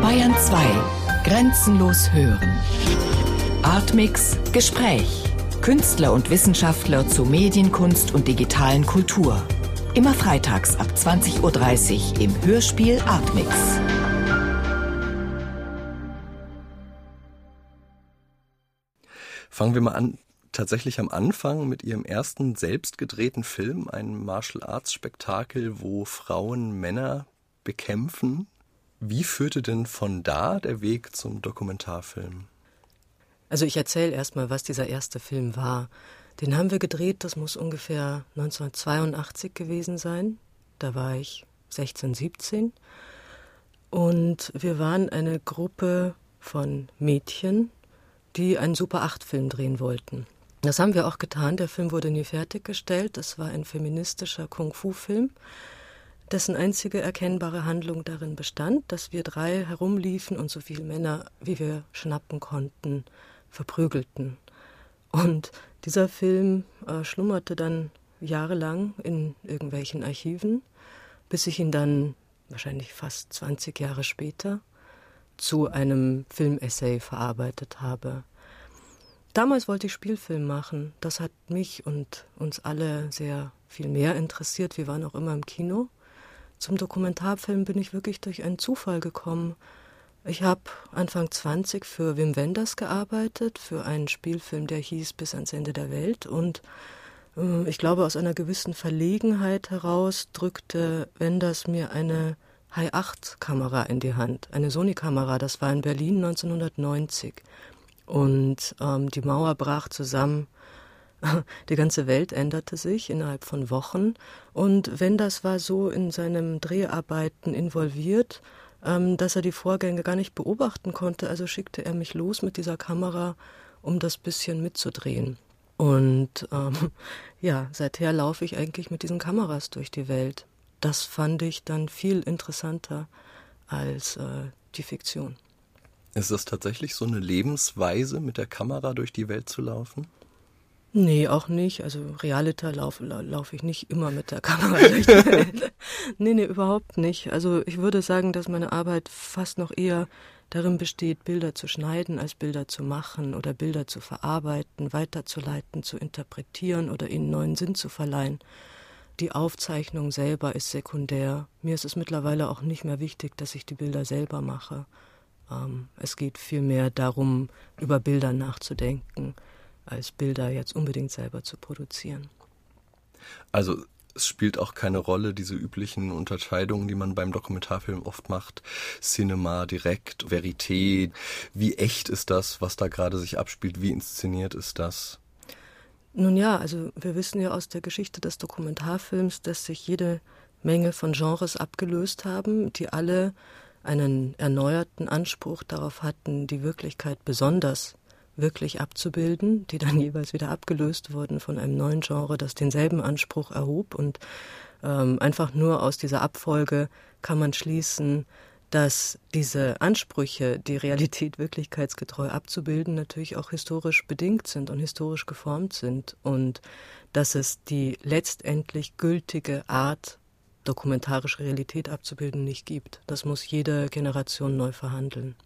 Bayern 2. Grenzenlos hören. Artmix Gespräch. Künstler und Wissenschaftler zu Medienkunst und digitalen Kultur. Immer freitags ab 20.30 Uhr im Hörspiel Artmix. Fangen wir mal an, tatsächlich am Anfang mit ihrem ersten selbst gedrehten Film, ein Martial Arts Spektakel, wo Frauen Männer bekämpfen. Wie führte denn von da der Weg zum Dokumentarfilm? Also ich erzähle erstmal, was dieser erste Film war. Den haben wir gedreht, das muss ungefähr 1982 gewesen sein. Da war ich 16, 17. Und wir waren eine Gruppe von Mädchen, die einen Super 8-Film drehen wollten. Das haben wir auch getan. Der Film wurde nie fertiggestellt. Das war ein feministischer Kung-Fu-Film dessen einzige erkennbare Handlung darin bestand, dass wir drei herumliefen und so viele Männer, wie wir schnappen konnten, verprügelten. Und dieser Film äh, schlummerte dann jahrelang in irgendwelchen Archiven, bis ich ihn dann wahrscheinlich fast 20 Jahre später zu einem Filmessay verarbeitet habe. Damals wollte ich Spielfilm machen. Das hat mich und uns alle sehr viel mehr interessiert. Wir waren auch immer im Kino. Zum Dokumentarfilm bin ich wirklich durch einen Zufall gekommen. Ich habe Anfang 20 für Wim Wenders gearbeitet, für einen Spielfilm, der hieß Bis ans Ende der Welt. Und äh, ich glaube, aus einer gewissen Verlegenheit heraus drückte Wenders mir eine High 8 Kamera in die Hand, eine Sony-Kamera. Das war in Berlin 1990. Und ähm, die Mauer brach zusammen. Die ganze Welt änderte sich innerhalb von Wochen. Und Wenders war so in seinem Dreharbeiten involviert, ähm, dass er die Vorgänge gar nicht beobachten konnte. Also schickte er mich los mit dieser Kamera, um das bisschen mitzudrehen. Und ähm, ja, seither laufe ich eigentlich mit diesen Kameras durch die Welt. Das fand ich dann viel interessanter als äh, die Fiktion. Ist das tatsächlich so eine Lebensweise, mit der Kamera durch die Welt zu laufen? Nee, auch nicht. Also Realita laufe lauf ich nicht immer mit der Kamera nee, nee, überhaupt nicht. Also ich würde sagen, dass meine Arbeit fast noch eher darin besteht, Bilder zu schneiden, als Bilder zu machen oder Bilder zu verarbeiten, weiterzuleiten, zu interpretieren oder ihnen neuen Sinn zu verleihen. Die Aufzeichnung selber ist sekundär. Mir ist es mittlerweile auch nicht mehr wichtig, dass ich die Bilder selber mache. Ähm, es geht vielmehr darum, über Bilder nachzudenken als Bilder jetzt unbedingt selber zu produzieren. Also es spielt auch keine Rolle, diese üblichen Unterscheidungen, die man beim Dokumentarfilm oft macht. Cinema, direkt, Verité. Wie echt ist das, was da gerade sich abspielt? Wie inszeniert ist das? Nun ja, also wir wissen ja aus der Geschichte des Dokumentarfilms, dass sich jede Menge von Genres abgelöst haben, die alle einen erneuerten Anspruch darauf hatten, die Wirklichkeit besonders wirklich abzubilden, die dann jeweils wieder abgelöst wurden von einem neuen Genre, das denselben Anspruch erhob. Und ähm, einfach nur aus dieser Abfolge kann man schließen, dass diese Ansprüche, die Realität wirklichkeitsgetreu abzubilden, natürlich auch historisch bedingt sind und historisch geformt sind und dass es die letztendlich gültige Art, dokumentarische Realität abzubilden, nicht gibt. Das muss jede Generation neu verhandeln.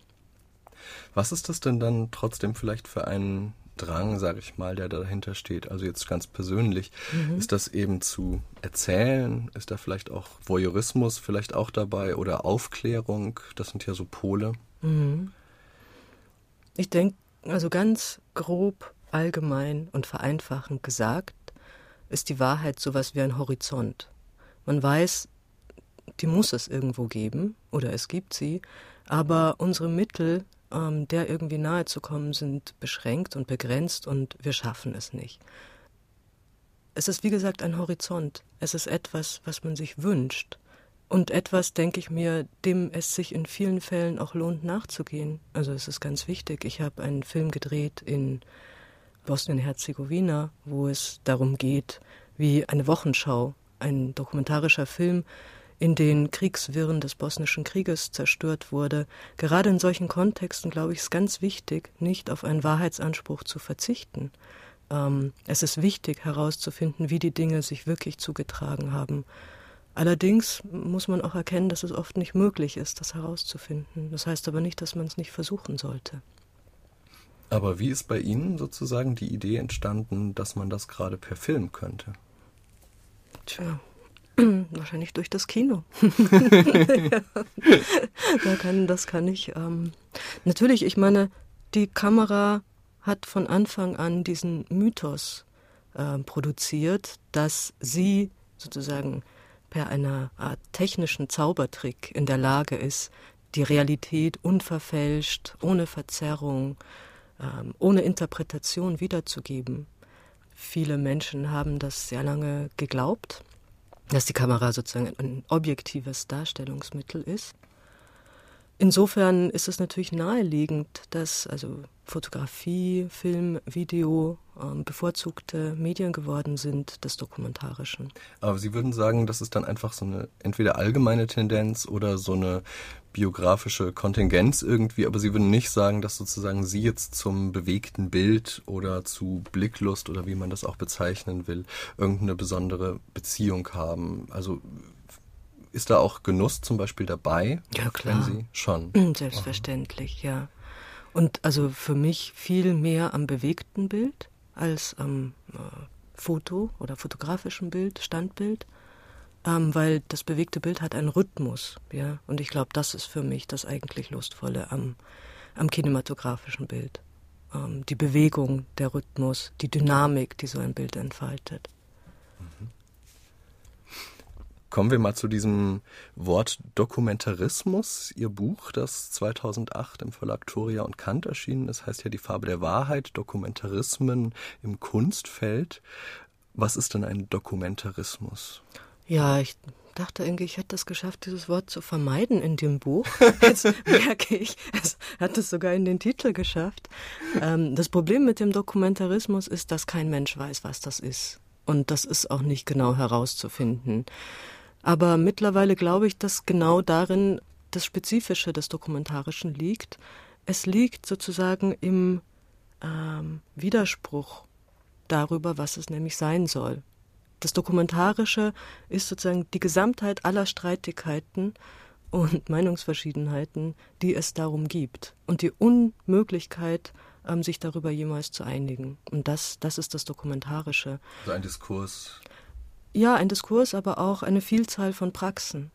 Was ist das denn dann trotzdem vielleicht für einen Drang, sage ich mal, der dahinter steht? Also jetzt ganz persönlich, mhm. ist das eben zu erzählen? Ist da vielleicht auch Voyeurismus vielleicht auch dabei oder Aufklärung? Das sind ja so Pole. Mhm. Ich denke, also ganz grob, allgemein und vereinfachend gesagt, ist die Wahrheit sowas wie ein Horizont. Man weiß, die muss es irgendwo geben oder es gibt sie, aber unsere Mittel ähm, der irgendwie nahe zu kommen, sind beschränkt und begrenzt und wir schaffen es nicht. Es ist wie gesagt ein Horizont. Es ist etwas, was man sich wünscht. Und etwas, denke ich mir, dem es sich in vielen Fällen auch lohnt nachzugehen. Also es ist ganz wichtig. Ich habe einen Film gedreht in Bosnien-Herzegowina, wo es darum geht, wie eine Wochenschau, ein dokumentarischer Film, in den Kriegswirren des bosnischen Krieges zerstört wurde. Gerade in solchen Kontexten, glaube ich, ist ganz wichtig, nicht auf einen Wahrheitsanspruch zu verzichten. Ähm, es ist wichtig herauszufinden, wie die Dinge sich wirklich zugetragen haben. Allerdings muss man auch erkennen, dass es oft nicht möglich ist, das herauszufinden. Das heißt aber nicht, dass man es nicht versuchen sollte. Aber wie ist bei Ihnen sozusagen die Idee entstanden, dass man das gerade per Film könnte? Tja, wahrscheinlich durch das Kino. da kann, das kann ich. Ähm, natürlich, ich meine, die Kamera hat von Anfang an diesen Mythos äh, produziert, dass sie sozusagen per einer Art technischen Zaubertrick in der Lage ist, die Realität unverfälscht, ohne Verzerrung, ähm, ohne Interpretation wiederzugeben. Viele Menschen haben das sehr lange geglaubt, dass die Kamera sozusagen ein objektives Darstellungsmittel ist. Insofern ist es natürlich naheliegend, dass also Fotografie, Film, Video ähm, bevorzugte Medien geworden sind des Dokumentarischen. Aber Sie würden sagen, das ist dann einfach so eine entweder allgemeine Tendenz oder so eine biografische Kontingenz irgendwie, aber Sie würden nicht sagen, dass sozusagen Sie jetzt zum bewegten Bild oder zu Blicklust oder wie man das auch bezeichnen will, irgendeine besondere Beziehung haben. Also ist da auch Genuss zum Beispiel dabei? Ja, klar. Sie schon. Selbstverständlich, Aha. ja. Und also für mich viel mehr am bewegten Bild als am äh, Foto oder fotografischen Bild, Standbild, ähm, weil das bewegte Bild hat einen Rhythmus, ja. Und ich glaube, das ist für mich das eigentlich Lustvolle am, am kinematografischen Bild. Ähm, die Bewegung, der Rhythmus, die Dynamik, die so ein Bild entfaltet. Mhm. Kommen wir mal zu diesem Wort Dokumentarismus. Ihr Buch, das 2008 im Verlag Thoria und Kant erschienen ist, heißt ja Die Farbe der Wahrheit, Dokumentarismen im Kunstfeld. Was ist denn ein Dokumentarismus? Ja, ich dachte irgendwie, ich hätte es geschafft, dieses Wort zu vermeiden in dem Buch. Jetzt merke ich, es hat es sogar in den Titel geschafft. Ähm, das Problem mit dem Dokumentarismus ist, dass kein Mensch weiß, was das ist. Und das ist auch nicht genau herauszufinden. Aber mittlerweile glaube ich, dass genau darin das Spezifische des Dokumentarischen liegt. Es liegt sozusagen im ähm, Widerspruch darüber, was es nämlich sein soll. Das Dokumentarische ist sozusagen die Gesamtheit aller Streitigkeiten und Meinungsverschiedenheiten, die es darum gibt. Und die Unmöglichkeit, ähm, sich darüber jemals zu einigen. Und das, das ist das Dokumentarische. So ein Diskurs. Ja, ein Diskurs, aber auch eine Vielzahl von Praxen,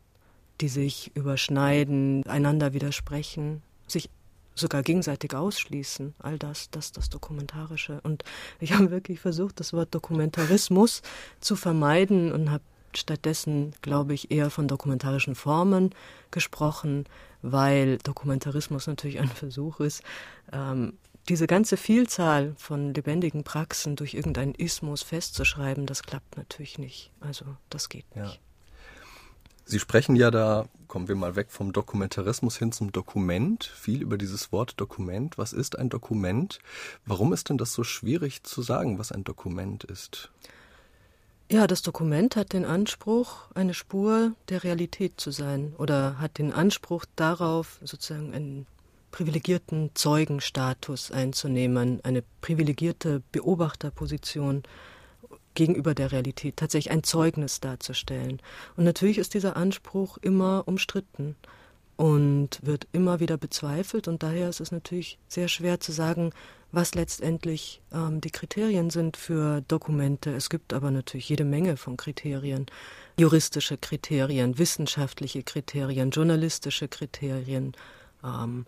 die sich überschneiden, einander widersprechen, sich sogar gegenseitig ausschließen. All das, das, das Dokumentarische. Und ich habe wirklich versucht, das Wort Dokumentarismus zu vermeiden und habe stattdessen, glaube ich, eher von dokumentarischen Formen gesprochen, weil Dokumentarismus natürlich ein Versuch ist, ähm, diese ganze Vielzahl von lebendigen Praxen durch irgendeinen Ismus festzuschreiben, das klappt natürlich nicht. Also das geht ja. Sie sprechen ja da, kommen wir mal weg vom Dokumentarismus hin zum Dokument, viel über dieses Wort Dokument. Was ist ein Dokument? Warum ist denn das so schwierig zu sagen, was ein Dokument ist? Ja, das Dokument hat den Anspruch, eine Spur der Realität zu sein oder hat den Anspruch darauf, sozusagen einen privilegierten Zeugenstatus einzunehmen, eine privilegierte Beobachterposition gegenüber der Realität, tatsächlich ein Zeugnis darzustellen. Und natürlich ist dieser Anspruch immer umstritten und wird immer wieder bezweifelt und daher ist es natürlich sehr schwer zu sagen, was letztendlich ähm, die Kriterien sind für Dokumente. Es gibt aber natürlich jede Menge von Kriterien. Juristische Kriterien, wissenschaftliche Kriterien, journalistische Kriterien. Ähm,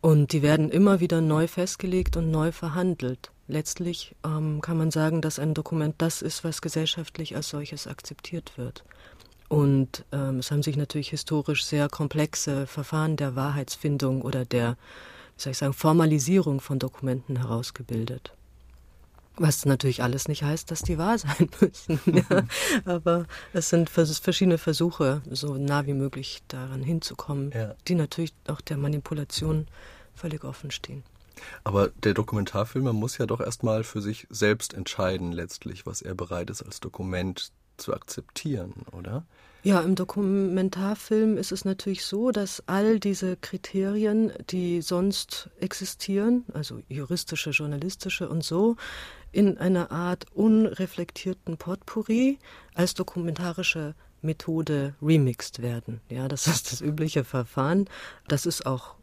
und die werden immer wieder neu festgelegt und neu verhandelt. Letztlich ähm, kann man sagen, dass ein Dokument das ist, was gesellschaftlich als solches akzeptiert wird. Und ähm, es haben sich natürlich historisch sehr komplexe Verfahren der Wahrheitsfindung oder der, wie soll ich sagen, Formalisierung von Dokumenten herausgebildet. Was natürlich alles nicht heißt, dass die wahr sein müssen. Ja. Aber es sind verschiedene Versuche, so nah wie möglich daran hinzukommen, ja. die natürlich auch der Manipulation völlig offen stehen. Aber der Dokumentarfilmer muss ja doch erstmal für sich selbst entscheiden, letztlich, was er bereit ist als Dokument zu akzeptieren, oder? Ja, im Dokumentarfilm ist es natürlich so, dass all diese Kriterien, die sonst existieren, also juristische, journalistische und so, in einer Art unreflektierten Potpourri als dokumentarische Methode remixed werden. Ja, das ist das übliche Verfahren. Das ist auch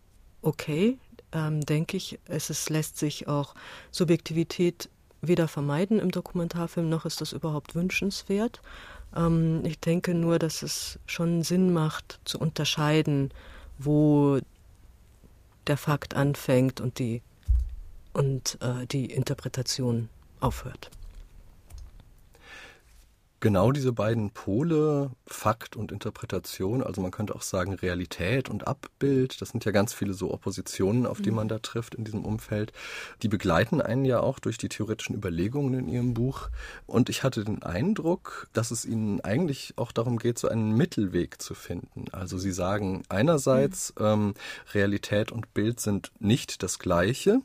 okay, ähm, denke ich. Es ist, lässt sich auch Subjektivität weder vermeiden im Dokumentarfilm, noch ist das überhaupt wünschenswert. Ähm, ich denke nur, dass es schon Sinn macht, zu unterscheiden, wo der Fakt anfängt und die, und, äh, die Interpretation aufhört genau diese beiden Pole, Fakt und Interpretation, also man könnte auch sagen Realität und Abbild, das sind ja ganz viele so Oppositionen, auf die mhm. man da trifft in diesem Umfeld, die begleiten einen ja auch durch die theoretischen Überlegungen in ihrem Buch. Und ich hatte den Eindruck, dass es ihnen eigentlich auch darum geht, so einen Mittelweg zu finden. Also sie sagen einerseits, mhm. ähm, Realität und Bild sind nicht das gleiche.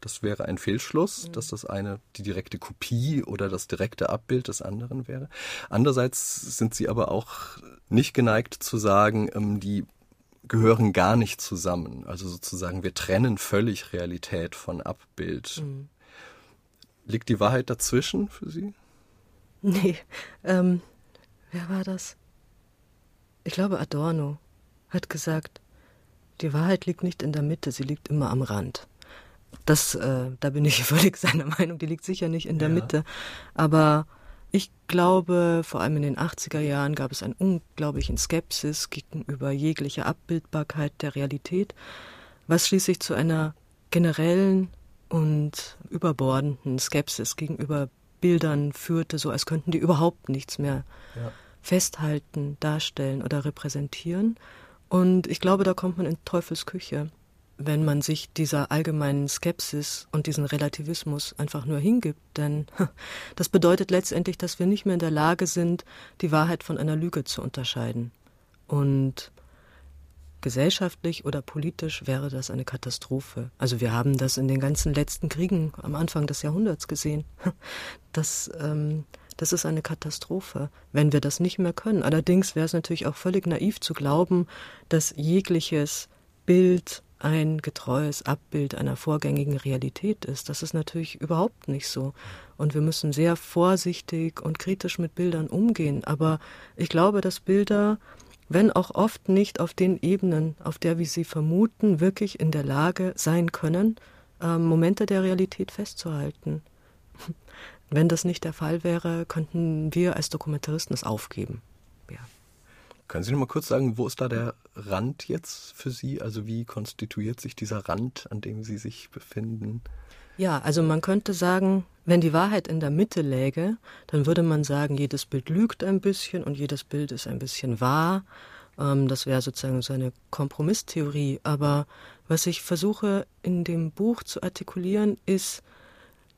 Das wäre ein Fehlschluss, mhm. dass das eine die direkte Kopie oder das direkte Abbild des anderen wäre. Andererseits sind sie aber auch nicht geneigt zu sagen, ähm, die gehören gar nicht zusammen. Also sozusagen, wir trennen völlig Realität von Abbild. Mhm. Liegt die Wahrheit dazwischen für Sie? Nee. Ähm, wer war das? Ich glaube, Adorno hat gesagt, die Wahrheit liegt nicht in der Mitte, sie liegt immer am Rand. Das, äh, da bin ich völlig seiner Meinung, die liegt sicher nicht in der ja. Mitte. Aber ich glaube, vor allem in den 80er Jahren gab es einen unglaublichen Skepsis gegenüber jeglicher Abbildbarkeit der Realität, was schließlich zu einer generellen und überbordenden Skepsis gegenüber Bildern führte, so als könnten die überhaupt nichts mehr ja. festhalten, darstellen oder repräsentieren. Und ich glaube, da kommt man in Teufels Küche wenn man sich dieser allgemeinen Skepsis und diesen Relativismus einfach nur hingibt. Denn das bedeutet letztendlich, dass wir nicht mehr in der Lage sind, die Wahrheit von einer Lüge zu unterscheiden. Und gesellschaftlich oder politisch wäre das eine Katastrophe. Also wir haben das in den ganzen letzten Kriegen am Anfang des Jahrhunderts gesehen. Das, ähm, das ist eine Katastrophe, wenn wir das nicht mehr können. Allerdings wäre es natürlich auch völlig naiv zu glauben, dass jegliches Bild ein getreues Abbild einer vorgängigen Realität ist. Das ist natürlich überhaupt nicht so. Und wir müssen sehr vorsichtig und kritisch mit Bildern umgehen. Aber ich glaube, dass Bilder, wenn auch oft nicht auf den Ebenen, auf der wir sie vermuten, wirklich in der Lage sein können, äh, Momente der Realität festzuhalten. Wenn das nicht der Fall wäre, könnten wir als Dokumentaristen es aufgeben. Ja. Können Sie noch mal kurz sagen, wo ist da der Rand jetzt für Sie? Also wie konstituiert sich dieser Rand, an dem Sie sich befinden? Ja, also man könnte sagen, wenn die Wahrheit in der Mitte läge, dann würde man sagen, jedes Bild lügt ein bisschen und jedes Bild ist ein bisschen wahr. Ähm, das wäre sozusagen so eine Kompromisstheorie. Aber was ich versuche in dem Buch zu artikulieren, ist,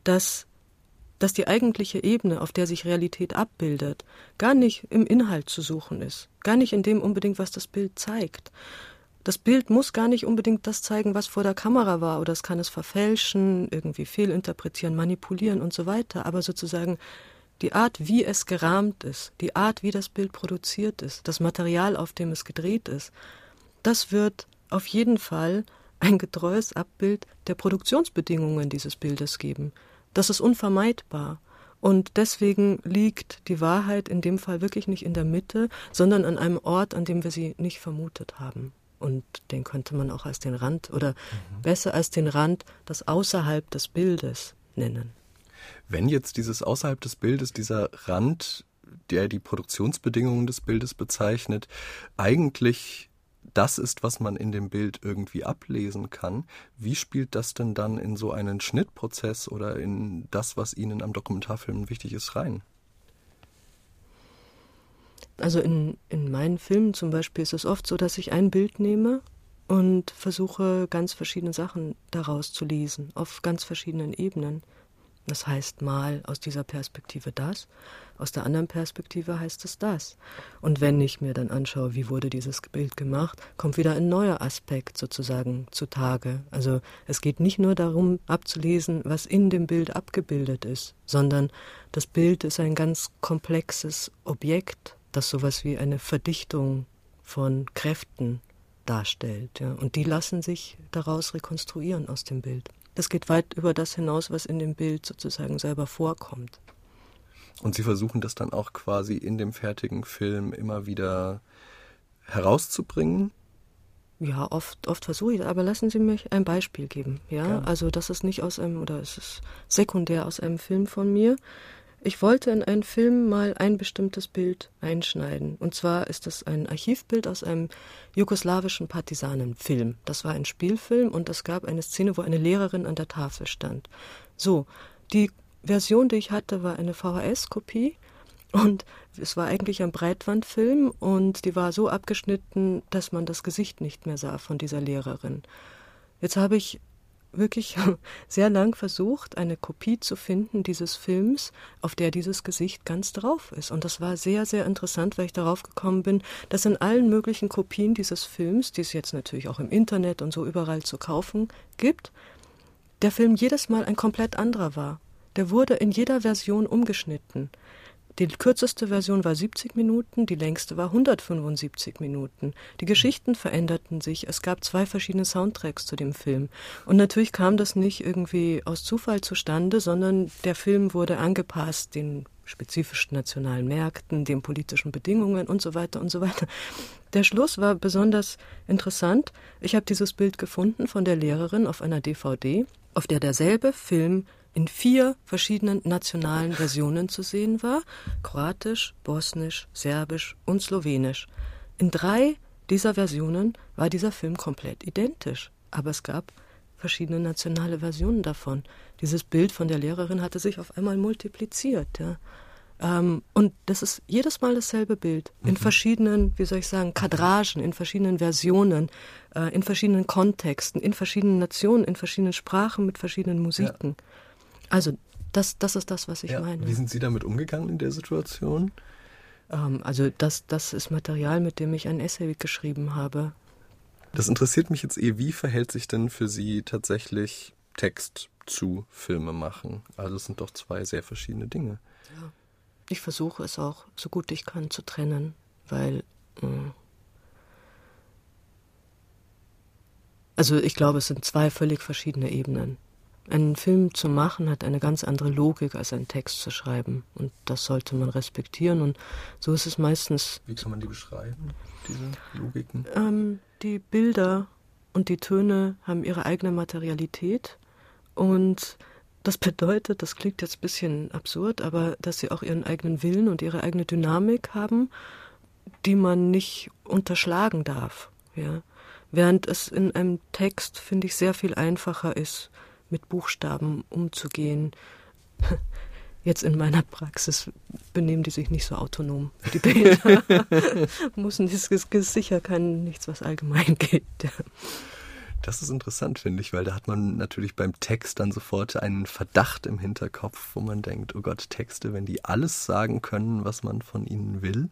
dass dass die eigentliche Ebene, auf der sich Realität abbildet, gar nicht im Inhalt zu suchen ist, gar nicht in dem unbedingt, was das Bild zeigt. Das Bild muss gar nicht unbedingt das zeigen, was vor der Kamera war, oder es kann es verfälschen, irgendwie fehlinterpretieren, manipulieren und so weiter, aber sozusagen die Art, wie es gerahmt ist, die Art, wie das Bild produziert ist, das Material, auf dem es gedreht ist, das wird auf jeden Fall ein getreues Abbild der Produktionsbedingungen dieses Bildes geben. Das ist unvermeidbar. Und deswegen liegt die Wahrheit in dem Fall wirklich nicht in der Mitte, sondern an einem Ort, an dem wir sie nicht vermutet haben. Und den könnte man auch als den Rand oder mhm. besser als den Rand das außerhalb des Bildes nennen. Wenn jetzt dieses außerhalb des Bildes, dieser Rand, der die Produktionsbedingungen des Bildes bezeichnet, eigentlich das ist, was man in dem Bild irgendwie ablesen kann. Wie spielt das denn dann in so einen Schnittprozess oder in das, was Ihnen am Dokumentarfilm wichtig ist, rein? Also in, in meinen Filmen zum Beispiel ist es oft so, dass ich ein Bild nehme und versuche ganz verschiedene Sachen daraus zu lesen, auf ganz verschiedenen Ebenen. Das heißt mal aus dieser Perspektive das, aus der anderen Perspektive heißt es das. Und wenn ich mir dann anschaue, wie wurde dieses Bild gemacht, kommt wieder ein neuer Aspekt sozusagen zutage. Also es geht nicht nur darum abzulesen, was in dem Bild abgebildet ist, sondern das Bild ist ein ganz komplexes Objekt, das sowas wie eine Verdichtung von Kräften darstellt. Ja. Und die lassen sich daraus rekonstruieren aus dem Bild. Das geht weit über das hinaus, was in dem Bild sozusagen selber vorkommt. Und Sie versuchen das dann auch quasi in dem fertigen Film immer wieder herauszubringen? Ja, oft, oft versuche ich, aber lassen Sie mich ein Beispiel geben. Ja, ja. also das ist nicht aus einem oder es ist sekundär aus einem Film von mir. Ich wollte in einen Film mal ein bestimmtes Bild einschneiden. Und zwar ist das ein Archivbild aus einem jugoslawischen Partisanenfilm. Das war ein Spielfilm und es gab eine Szene, wo eine Lehrerin an der Tafel stand. So, die Version, die ich hatte, war eine VHS-Kopie und es war eigentlich ein Breitwandfilm und die war so abgeschnitten, dass man das Gesicht nicht mehr sah von dieser Lehrerin. Jetzt habe ich wirklich sehr lang versucht, eine Kopie zu finden dieses Films, auf der dieses Gesicht ganz drauf ist. Und das war sehr, sehr interessant, weil ich darauf gekommen bin, dass in allen möglichen Kopien dieses Films, die es jetzt natürlich auch im Internet und so überall zu kaufen gibt, der Film jedes Mal ein komplett anderer war. Der wurde in jeder Version umgeschnitten. Die kürzeste Version war 70 Minuten, die längste war 175 Minuten. Die Geschichten veränderten sich. Es gab zwei verschiedene Soundtracks zu dem Film. Und natürlich kam das nicht irgendwie aus Zufall zustande, sondern der Film wurde angepasst den spezifischen nationalen Märkten, den politischen Bedingungen und so weiter und so weiter. Der Schluss war besonders interessant. Ich habe dieses Bild gefunden von der Lehrerin auf einer DVD, auf der derselbe Film in vier verschiedenen nationalen Versionen zu sehen war, kroatisch, bosnisch, serbisch und slowenisch. In drei dieser Versionen war dieser Film komplett identisch, aber es gab verschiedene nationale Versionen davon. Dieses Bild von der Lehrerin hatte sich auf einmal multipliziert. Ja. Ähm, und das ist jedes Mal dasselbe Bild, in mhm. verschiedenen, wie soll ich sagen, Kadragen, in verschiedenen Versionen, äh, in verschiedenen Kontexten, in verschiedenen Nationen, in verschiedenen Sprachen, mit verschiedenen Musiken. Ja. Also das, das ist das, was ich ja, meine. Wie sind Sie damit umgegangen in der Situation? Ähm, also das, das ist Material, mit dem ich ein Essay geschrieben habe. Das interessiert mich jetzt eh. Wie verhält sich denn für Sie tatsächlich Text zu Filme machen? Also es sind doch zwei sehr verschiedene Dinge. Ja. Ich versuche es auch so gut ich kann zu trennen, weil mh, äh, also ich glaube, es sind zwei völlig verschiedene Ebenen. Einen Film zu machen hat eine ganz andere Logik als einen Text zu schreiben. Und das sollte man respektieren. Und so ist es meistens. Wie kann man die beschreiben, diese Logiken? Ähm, die Bilder und die Töne haben ihre eigene Materialität. Und das bedeutet, das klingt jetzt ein bisschen absurd, aber dass sie auch ihren eigenen Willen und ihre eigene Dynamik haben, die man nicht unterschlagen darf. Ja? Während es in einem Text, finde ich, sehr viel einfacher ist, mit Buchstaben umzugehen. Jetzt in meiner Praxis benehmen die sich nicht so autonom. Die Bilder müssen, das ist sicher kein nichts, was allgemein. Ja. Das ist interessant, finde ich, weil da hat man natürlich beim Text dann sofort einen Verdacht im Hinterkopf, wo man denkt, oh Gott, Texte, wenn die alles sagen können, was man von ihnen will,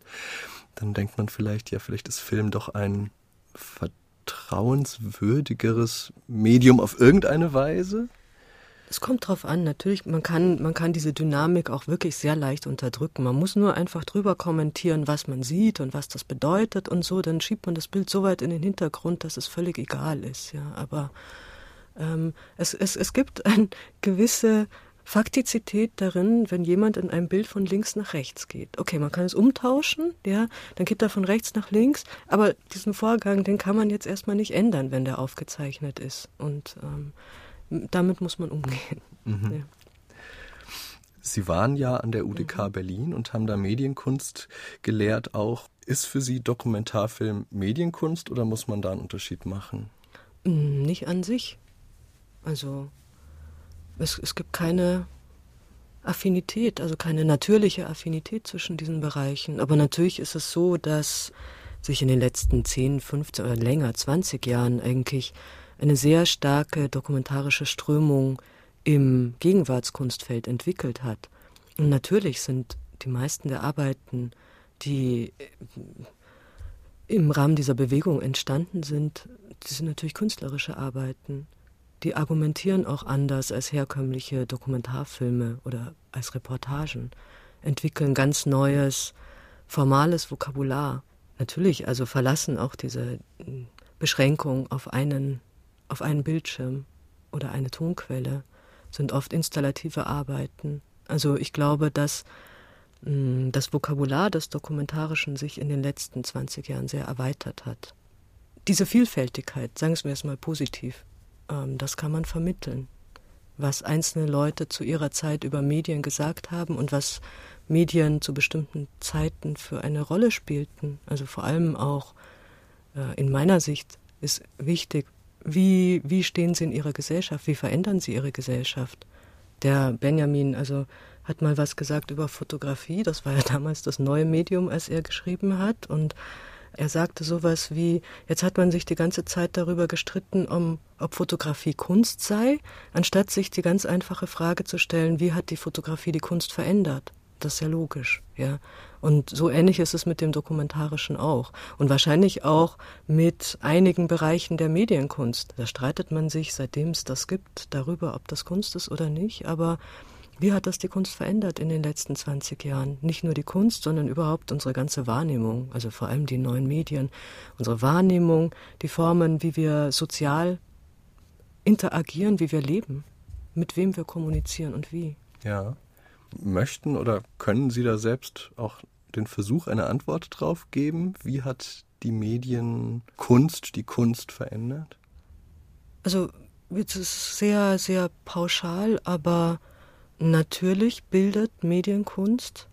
dann denkt man vielleicht, ja, vielleicht ist Film doch ein Verdacht vertrauenswürdigeres Medium auf irgendeine Weise? Es kommt drauf an, natürlich, man kann, man kann diese Dynamik auch wirklich sehr leicht unterdrücken. Man muss nur einfach drüber kommentieren, was man sieht und was das bedeutet und so, dann schiebt man das Bild so weit in den Hintergrund, dass es völlig egal ist, ja. Aber ähm, es, es, es gibt eine gewisse Faktizität darin, wenn jemand in einem Bild von links nach rechts geht. Okay, man kann es umtauschen, ja, dann geht er von rechts nach links, aber diesen Vorgang, den kann man jetzt erstmal nicht ändern, wenn der aufgezeichnet ist. Und ähm, damit muss man umgehen. Mhm. Ja. Sie waren ja an der UDK mhm. Berlin und haben da Medienkunst gelehrt auch. Ist für Sie Dokumentarfilm Medienkunst oder muss man da einen Unterschied machen? Nicht an sich. Also es, es gibt keine Affinität, also keine natürliche Affinität zwischen diesen Bereichen. Aber natürlich ist es so, dass sich in den letzten 10, 15 oder länger, 20 Jahren eigentlich eine sehr starke dokumentarische Strömung im Gegenwartskunstfeld entwickelt hat. Und natürlich sind die meisten der Arbeiten, die im Rahmen dieser Bewegung entstanden sind, die sind natürlich künstlerische Arbeiten die argumentieren auch anders als herkömmliche Dokumentarfilme oder als Reportagen, entwickeln ganz neues, formales Vokabular. Natürlich, also verlassen auch diese Beschränkung auf einen, auf einen Bildschirm oder eine Tonquelle, sind oft installative Arbeiten. Also ich glaube, dass mm, das Vokabular des Dokumentarischen sich in den letzten 20 Jahren sehr erweitert hat. Diese Vielfältigkeit, sagen wir es mal positiv, das kann man vermitteln. Was einzelne Leute zu ihrer Zeit über Medien gesagt haben und was Medien zu bestimmten Zeiten für eine Rolle spielten. Also vor allem auch äh, in meiner Sicht ist wichtig, wie, wie stehen sie in ihrer Gesellschaft, wie verändern sie ihre Gesellschaft. Der Benjamin, also hat mal was gesagt über Fotografie, das war ja damals das neue Medium, als er geschrieben hat und er sagte sowas wie, jetzt hat man sich die ganze Zeit darüber gestritten, um, ob Fotografie Kunst sei, anstatt sich die ganz einfache Frage zu stellen, wie hat die Fotografie die Kunst verändert? Das ist ja logisch, ja. Und so ähnlich ist es mit dem Dokumentarischen auch. Und wahrscheinlich auch mit einigen Bereichen der Medienkunst. Da streitet man sich, seitdem es das gibt, darüber, ob das Kunst ist oder nicht. Aber wie hat das die Kunst verändert in den letzten 20 Jahren? Nicht nur die Kunst, sondern überhaupt unsere ganze Wahrnehmung, also vor allem die neuen Medien, unsere Wahrnehmung, die Formen, wie wir sozial interagieren, wie wir leben, mit wem wir kommunizieren und wie. Ja. Möchten oder können Sie da selbst auch den Versuch einer Antwort drauf geben? Wie hat die Medienkunst die Kunst verändert? Also, es ist sehr, sehr pauschal, aber Natürlich bildet Medienkunst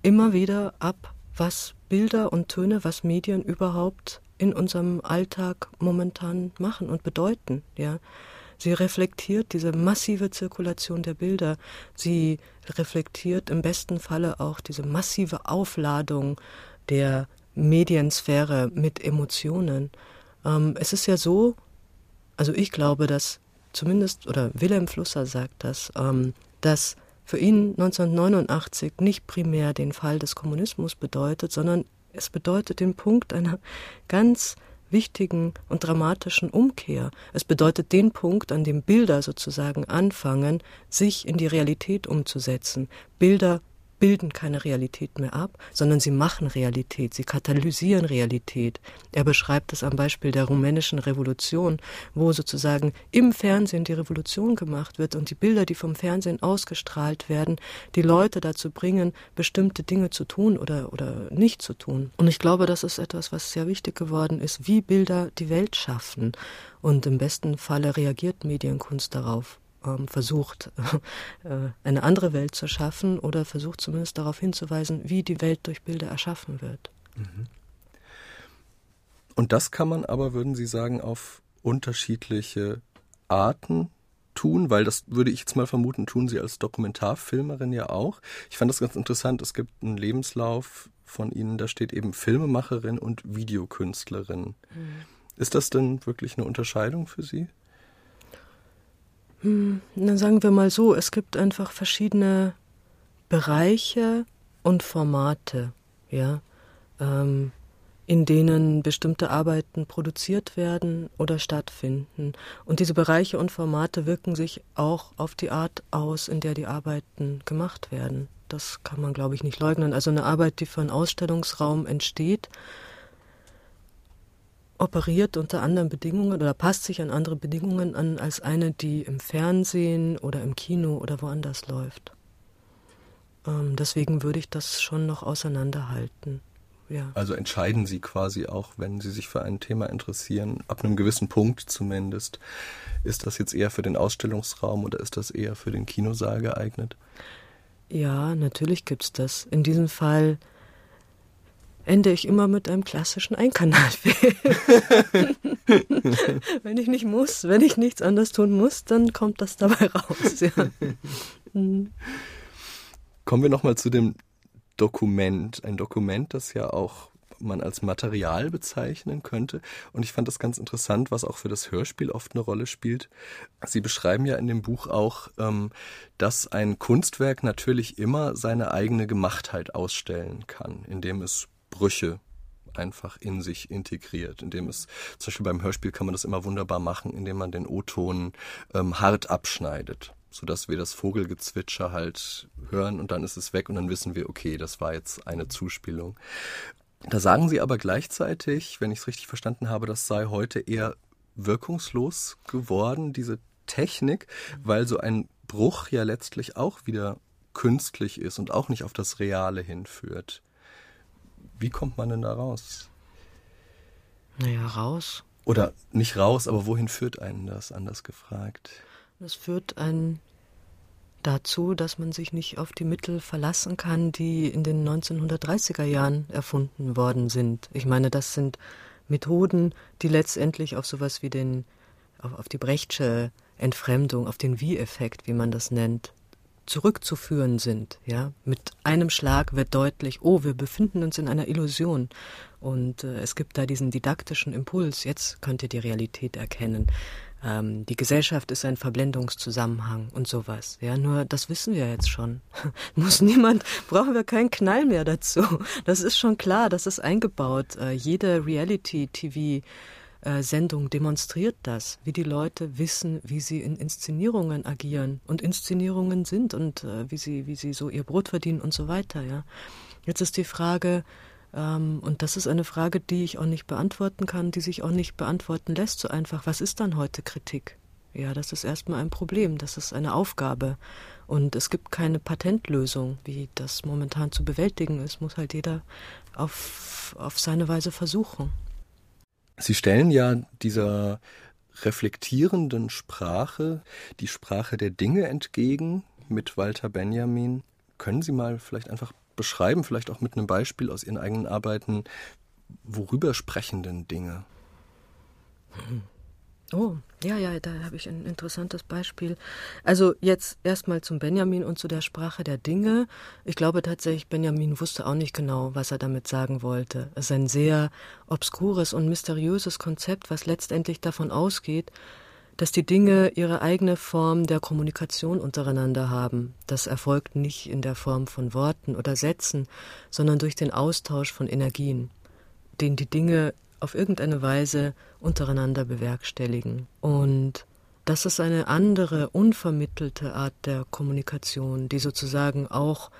immer wieder ab, was Bilder und Töne, was Medien überhaupt in unserem Alltag momentan machen und bedeuten, ja. Sie reflektiert diese massive Zirkulation der Bilder. Sie reflektiert im besten Falle auch diese massive Aufladung der Mediensphäre mit Emotionen. Ähm, es ist ja so, also ich glaube, dass zumindest, oder Wilhelm Flusser sagt das, ähm, dass für ihn 1989 nicht primär den Fall des Kommunismus bedeutet, sondern es bedeutet den Punkt einer ganz wichtigen und dramatischen Umkehr. Es bedeutet den Punkt, an dem Bilder sozusagen anfangen, sich in die Realität umzusetzen. Bilder bilden keine Realität mehr ab, sondern sie machen Realität, sie katalysieren Realität. Er beschreibt es am Beispiel der rumänischen Revolution, wo sozusagen im Fernsehen die Revolution gemacht wird und die Bilder, die vom Fernsehen ausgestrahlt werden, die Leute dazu bringen, bestimmte Dinge zu tun oder, oder nicht zu tun. Und ich glaube, das ist etwas, was sehr wichtig geworden ist, wie Bilder die Welt schaffen. Und im besten Falle reagiert Medienkunst darauf ähm, versucht, äh, eine andere Welt zu schaffen oder versucht zumindest darauf hinzuweisen, wie die Welt durch Bilder erschaffen wird. Mhm. Und das kann man aber, würden Sie sagen, auf unterschiedliche Arten tun, weil das würde ich jetzt mal vermuten, tun Sie als Dokumentarfilmerin ja auch. Ich fand das ganz interessant. Es gibt einen Lebenslauf von Ihnen, da steht eben Filmemacherin und Videokünstlerin. Mhm. Ist das denn wirklich eine Unterscheidung für Sie? Hm, dann sagen wir mal so, es gibt einfach verschiedene Bereiche und Formate, ja, ähm, in denen bestimmte Arbeiten produziert werden oder stattfinden. Und diese Bereiche und Formate wirken sich auch auf die Art aus, in der die Arbeiten gemacht werden. Das kann man, glaube ich, nicht leugnen. Also eine Arbeit, die für einen Ausstellungsraum entsteht, operiert unter anderen Bedingungen oder passt sich an andere Bedingungen an als eine, die im Fernsehen oder im Kino oder woanders läuft. Ähm, deswegen würde ich das schon noch auseinanderhalten. Ja. Also entscheiden Sie quasi auch, wenn Sie sich für ein Thema interessieren, ab einem gewissen Punkt zumindest, ist das jetzt eher für den Ausstellungsraum oder ist das eher für den Kinosaal geeignet? Ja, natürlich gibt es das. In diesem Fall ende ich immer mit einem klassischen Einkanalfilm. wenn ich nicht muss, wenn ich nichts anderes tun muss, dann kommt das dabei raus. Ja. Mhm. Kommen wir nochmal zu dem Dokument. Ein Dokument, das ja auch man als Material bezeichnen könnte. Und ich fand das ganz interessant, was auch für das Hörspiel oft eine Rolle spielt. Sie beschreiben ja in dem Buch auch, ähm, dass ein Kunstwerk natürlich immer seine eigene Gemachtheit ausstellen kann, indem es Brüche einfach in sich integriert, indem es zum Beispiel beim Hörspiel kann man das immer wunderbar machen, indem man den O-Ton ähm, hart abschneidet, so dass wir das Vogelgezwitscher halt hören und dann ist es weg und dann wissen wir, okay, das war jetzt eine Zuspielung. Da sagen Sie aber gleichzeitig, wenn ich es richtig verstanden habe, das sei heute eher wirkungslos geworden, diese Technik, weil so ein Bruch ja letztlich auch wieder künstlich ist und auch nicht auf das Reale hinführt. Wie kommt man denn da raus? Naja, raus. Oder nicht raus, aber wohin führt einen das, anders gefragt? Das führt einen dazu, dass man sich nicht auf die Mittel verlassen kann, die in den 1930er Jahren erfunden worden sind. Ich meine, das sind Methoden, die letztendlich auf sowas wie den, auf, auf die Brechtsche Entfremdung, auf den Wie-Effekt, wie man das nennt, zurückzuführen sind. Ja, mit einem Schlag wird deutlich, oh, wir befinden uns in einer Illusion und äh, es gibt da diesen didaktischen Impuls. Jetzt könnt ihr die Realität erkennen. Ähm, die Gesellschaft ist ein Verblendungszusammenhang und sowas. Ja, nur das wissen wir jetzt schon. Muss niemand, brauchen wir keinen Knall mehr dazu. Das ist schon klar, das ist eingebaut. Äh, jede Reality-TV äh, Sendung demonstriert das, wie die Leute wissen, wie sie in Inszenierungen agieren und Inszenierungen sind und äh, wie sie, wie sie so ihr Brot verdienen und so weiter, ja. Jetzt ist die Frage, ähm, und das ist eine Frage, die ich auch nicht beantworten kann, die sich auch nicht beantworten lässt, so einfach, was ist dann heute Kritik? Ja, das ist erstmal ein Problem, das ist eine Aufgabe. Und es gibt keine Patentlösung, wie das momentan zu bewältigen ist, muss halt jeder auf, auf seine Weise versuchen. Sie stellen ja dieser reflektierenden Sprache die Sprache der Dinge entgegen mit Walter Benjamin. Können Sie mal vielleicht einfach beschreiben, vielleicht auch mit einem Beispiel aus Ihren eigenen Arbeiten, worüber sprechen denn Dinge? Oh, ja, ja, da habe ich ein interessantes Beispiel. Also jetzt erstmal zum Benjamin und zu der Sprache der Dinge. Ich glaube tatsächlich, Benjamin wusste auch nicht genau, was er damit sagen wollte. Es ist ein sehr obskures und mysteriöses Konzept, was letztendlich davon ausgeht, dass die Dinge ihre eigene Form der Kommunikation untereinander haben. Das erfolgt nicht in der Form von Worten oder Sätzen, sondern durch den Austausch von Energien, den die Dinge auf irgendeine Weise untereinander bewerkstelligen. Und das ist eine andere, unvermittelte Art der Kommunikation, die sozusagen auch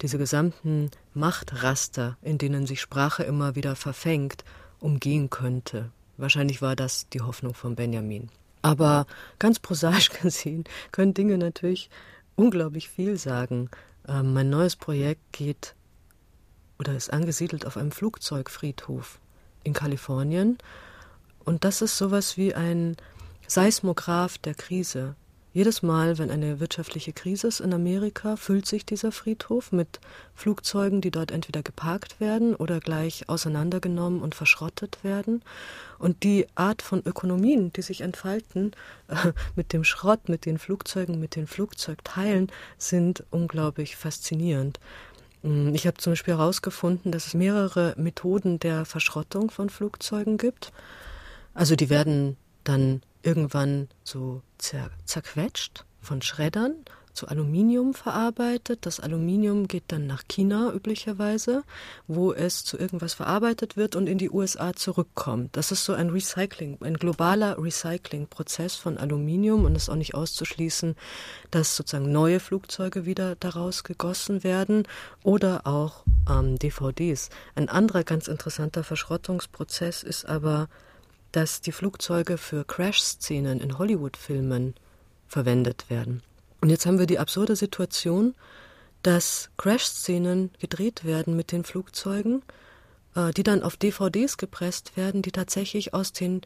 diese gesamten Machtraster, in denen sich Sprache immer wieder verfängt, umgehen könnte. Wahrscheinlich war das die Hoffnung von Benjamin. Aber ganz prosaisch gesehen können Dinge natürlich unglaublich viel sagen. Ähm, mein neues Projekt geht oder ist angesiedelt auf einem Flugzeugfriedhof in Kalifornien. Und das ist sowas wie ein Seismograph der Krise. Jedes Mal, wenn eine wirtschaftliche Krise ist in Amerika, füllt sich dieser Friedhof mit Flugzeugen, die dort entweder geparkt werden oder gleich auseinandergenommen und verschrottet werden. Und die Art von Ökonomien, die sich entfalten äh, mit dem Schrott, mit den Flugzeugen, mit den Flugzeugteilen, sind unglaublich faszinierend. Mm, ich habe zum Beispiel herausgefunden, dass es mehrere Methoden der Verschrottung von Flugzeugen gibt. Also die werden dann irgendwann so zer zerquetscht von Schreddern zu Aluminium verarbeitet. Das Aluminium geht dann nach China üblicherweise, wo es zu irgendwas verarbeitet wird und in die USA zurückkommt. Das ist so ein Recycling, ein globaler Recyclingprozess von Aluminium und es ist auch nicht auszuschließen, dass sozusagen neue Flugzeuge wieder daraus gegossen werden oder auch ähm, DVDs. Ein anderer ganz interessanter Verschrottungsprozess ist aber, dass die Flugzeuge für Crash-Szenen in Hollywood-Filmen verwendet werden. Und jetzt haben wir die absurde Situation, dass Crash-Szenen gedreht werden mit den Flugzeugen, äh, die dann auf DVDs gepresst werden, die tatsächlich aus den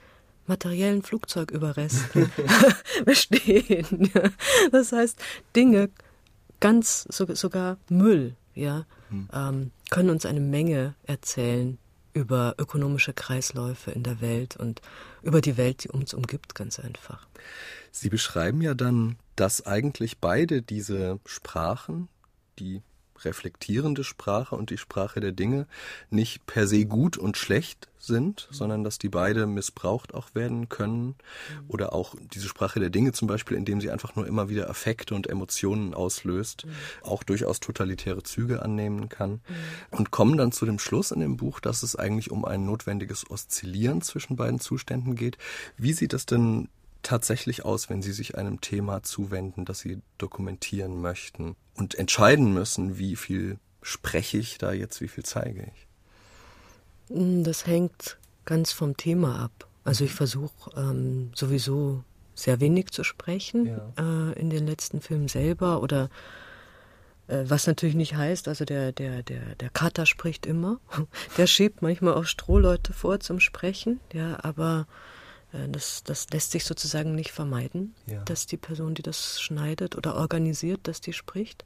materiellen Flugzeugüberresten bestehen. Das heißt, Dinge, ganz so, sogar Müll, ja, hm. ähm, können uns eine Menge erzählen über ökonomische Kreisläufe in der Welt und über die Welt, die uns umgibt, ganz einfach. Sie beschreiben ja dann, dass eigentlich beide diese Sprachen, die reflektierende Sprache und die Sprache der Dinge nicht per se gut und schlecht sind, sondern dass die beide missbraucht auch werden können. Oder auch diese Sprache der Dinge zum Beispiel, indem sie einfach nur immer wieder Affekte und Emotionen auslöst, auch durchaus totalitäre Züge annehmen kann. Und kommen dann zu dem Schluss in dem Buch, dass es eigentlich um ein notwendiges Oszillieren zwischen beiden Zuständen geht. Wie sieht das denn tatsächlich aus, wenn Sie sich einem Thema zuwenden, das Sie dokumentieren möchten und entscheiden müssen, wie viel spreche ich da jetzt, wie viel zeige ich? Hm, das hängt ganz vom Thema ab. Also ich versuche ähm, sowieso sehr wenig zu sprechen ja. äh, in den letzten Filmen selber oder Äh, was natürlich nicht heißt, also der, der, der, der Kater spricht immer. Der schiebt manchmal auch Strohleute vor zum Sprechen, ja, aber das, das lässt sich sozusagen nicht vermeiden, ja. dass die Person, die das schneidet oder organisiert, dass die spricht.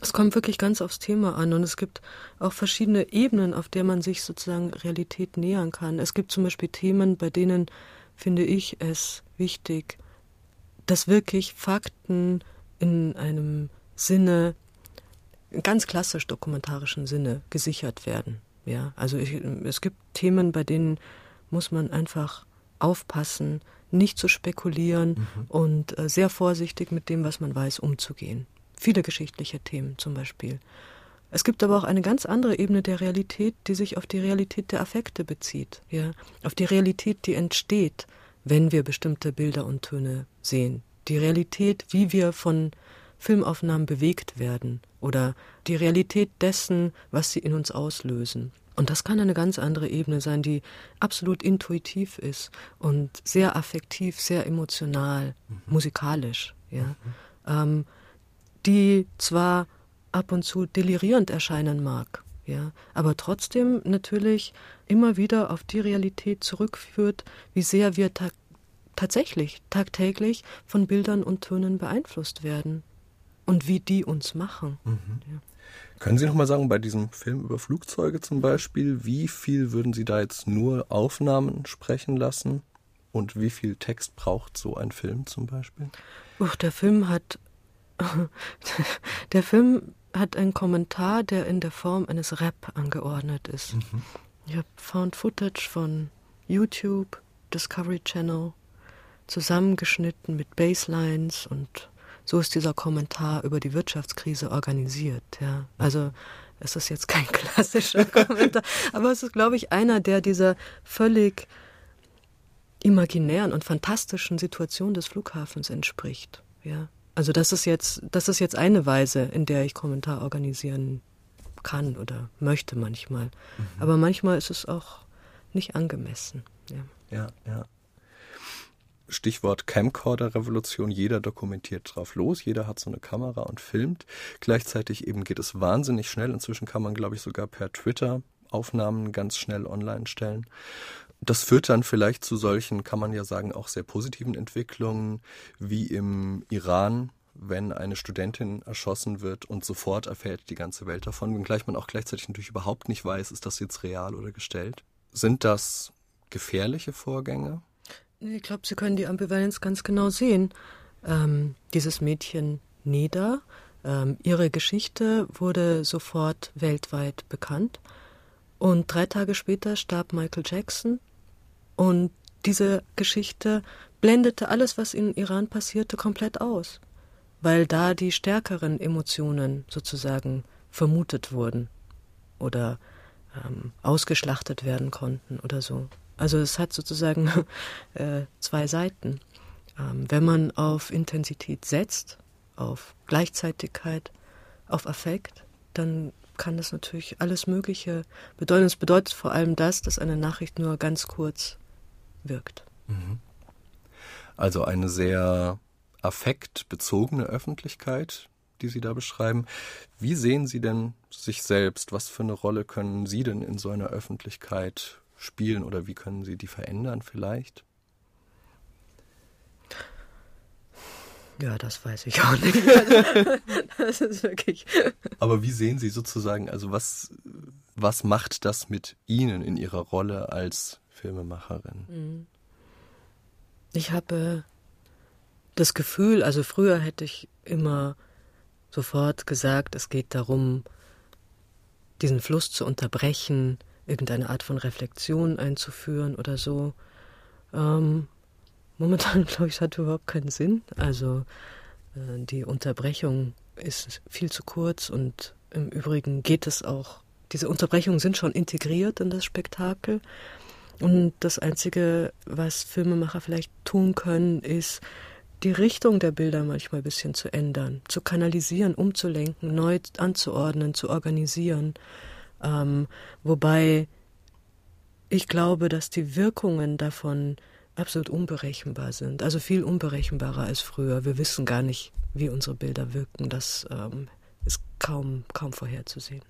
Es kommt wirklich ganz aufs Thema an und es gibt auch verschiedene Ebenen, auf der man sich sozusagen Realität nähern kann. Es gibt zum Beispiel Themen, bei denen finde ich es wichtig, dass wirklich Fakten in einem Sinne ganz klassisch dokumentarischen Sinne gesichert werden. Ja, also ich, es gibt Themen, bei denen muss man einfach aufpassen, nicht zu spekulieren mhm. und äh, sehr vorsichtig mit dem, was man weiß, umzugehen. Viele geschichtliche Themen zum Beispiel. Es gibt aber auch eine ganz andere Ebene der Realität, die sich auf die Realität der Affekte bezieht, ja, auf die Realität, die entsteht, wenn wir bestimmte Bilder und Töne sehen. Die Realität, wie wir von Filmaufnahmen bewegt werden oder die Realität dessen, was sie in uns auslösen. Und das kann eine ganz andere Ebene sein, die absolut intuitiv ist und sehr affektiv, sehr emotional, mhm. musikalisch, ja, mhm. ähm, die zwar ab und zu delirierend erscheinen mag, ja, aber trotzdem natürlich immer wieder auf die Realität zurückführt, wie sehr wir ta tatsächlich tagtäglich von Bildern und Tönen beeinflusst werden und wie die uns machen. Mhm. Ja. Können Sie noch mal sagen, bei diesem Film über Flugzeuge zum Beispiel, wie viel würden Sie da jetzt nur Aufnahmen sprechen lassen? Und wie viel Text braucht so ein Film zum Beispiel? Uch, der Film hat der Film hat einen Kommentar, der in der Form eines Rap angeordnet ist. Mhm. Ich habe Found Footage von YouTube, Discovery Channel, zusammengeschnitten mit Basslines und so ist dieser Kommentar über die Wirtschaftskrise organisiert. Ja. Also es ist jetzt kein klassischer Kommentar, aber es ist, glaube ich, einer, der dieser völlig imaginären und fantastischen Situation des Flughafens entspricht. Ja. Also das ist jetzt, das ist jetzt eine Weise, in der ich Kommentar organisieren kann oder möchte manchmal. Mhm. Aber manchmal ist es auch nicht angemessen. Ja, ja. ja. Stichwort Camcorder-Revolution, jeder dokumentiert drauf los, jeder hat so eine Kamera und filmt. Gleichzeitig eben geht es wahnsinnig schnell. Inzwischen kann man, glaube ich, sogar per Twitter Aufnahmen ganz schnell online stellen. Das führt dann vielleicht zu solchen, kann man ja sagen, auch sehr positiven Entwicklungen, wie im Iran, wenn eine Studentin erschossen wird und sofort erfährt die ganze Welt davon, wenngleich man auch gleichzeitig natürlich überhaupt nicht weiß, ist das jetzt real oder gestellt. Sind das gefährliche Vorgänge? Ich glaube, Sie können die Ambivalenz ganz genau sehen. Ähm, dieses Mädchen Neda, ähm, ihre Geschichte wurde sofort weltweit bekannt. Und drei Tage später starb Michael Jackson. Und diese Geschichte blendete alles, was in Iran passierte, komplett aus, weil da die stärkeren Emotionen sozusagen vermutet wurden oder ähm, ausgeschlachtet werden konnten oder so. Also es hat sozusagen äh, zwei Seiten. Ähm, wenn man auf Intensität setzt, auf Gleichzeitigkeit, auf Affekt, dann kann das natürlich alles Mögliche bedeuten. Es bedeutet vor allem das, dass eine Nachricht nur ganz kurz wirkt. Mhm. Also eine sehr affektbezogene Öffentlichkeit, die Sie da beschreiben. Wie sehen Sie denn sich selbst? Was für eine Rolle können Sie denn in so einer Öffentlichkeit spielen oder wie können Sie die verändern vielleicht? Ja, das weiß ich auch nicht. das ist wirklich. Aber wie sehen Sie sozusagen, also was, was macht das mit Ihnen in Ihrer Rolle als Filmemacherin? Mhm. Ich habe das Gefühl, also früher hätte ich immer sofort gesagt, es geht darum, diesen Fluss zu unterbrechen, irgendeine Art von Reflexion einzuführen oder so. Ähm, momentan, glaube ich, hat überhaupt keinen Sinn. Also äh, die Unterbrechung ist viel zu kurz und im Übrigen geht es auch, diese Unterbrechungen sind schon integriert in das Spektakel. Und das Einzige, was Filmemacher vielleicht tun können, ist, die Richtung der Bilder manchmal ein bisschen zu ändern, zu kanalisieren, umzulenken, neu anzuordnen, zu organisieren. Ähm, wobei ich glaube, dass die Wirkungen davon absolut unberechenbar sind. Also viel unberechenbarer als früher. Wir wissen gar nicht, wie unsere Bilder wirken. Das ähm, ist kaum, kaum vorherzusehen.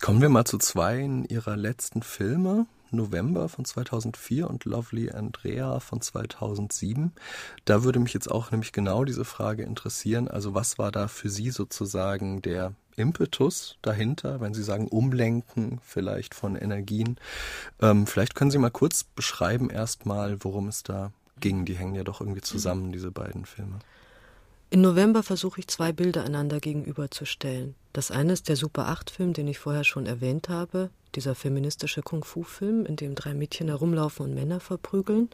Kommen wir mal zu zwei ihrer letzten Filme. November von 2004 und Lovely Andrea von 2007. Da würde mich jetzt auch nämlich genau diese Frage interessieren. Also was war da für Sie sozusagen der Impetus dahinter, wenn Sie sagen Umlenken vielleicht von Energien? Ähm, vielleicht können Sie mal kurz beschreiben erstmal, worum es da ging. Die hängen ja doch irgendwie zusammen, diese beiden Filme. In November versuche ich zwei Bilder einander gegenüberzustellen. Das eine ist der Super 8-Film, den ich vorher schon erwähnt habe, dieser feministische Kung-Fu-Film, in dem drei Mädchen herumlaufen und Männer verprügeln.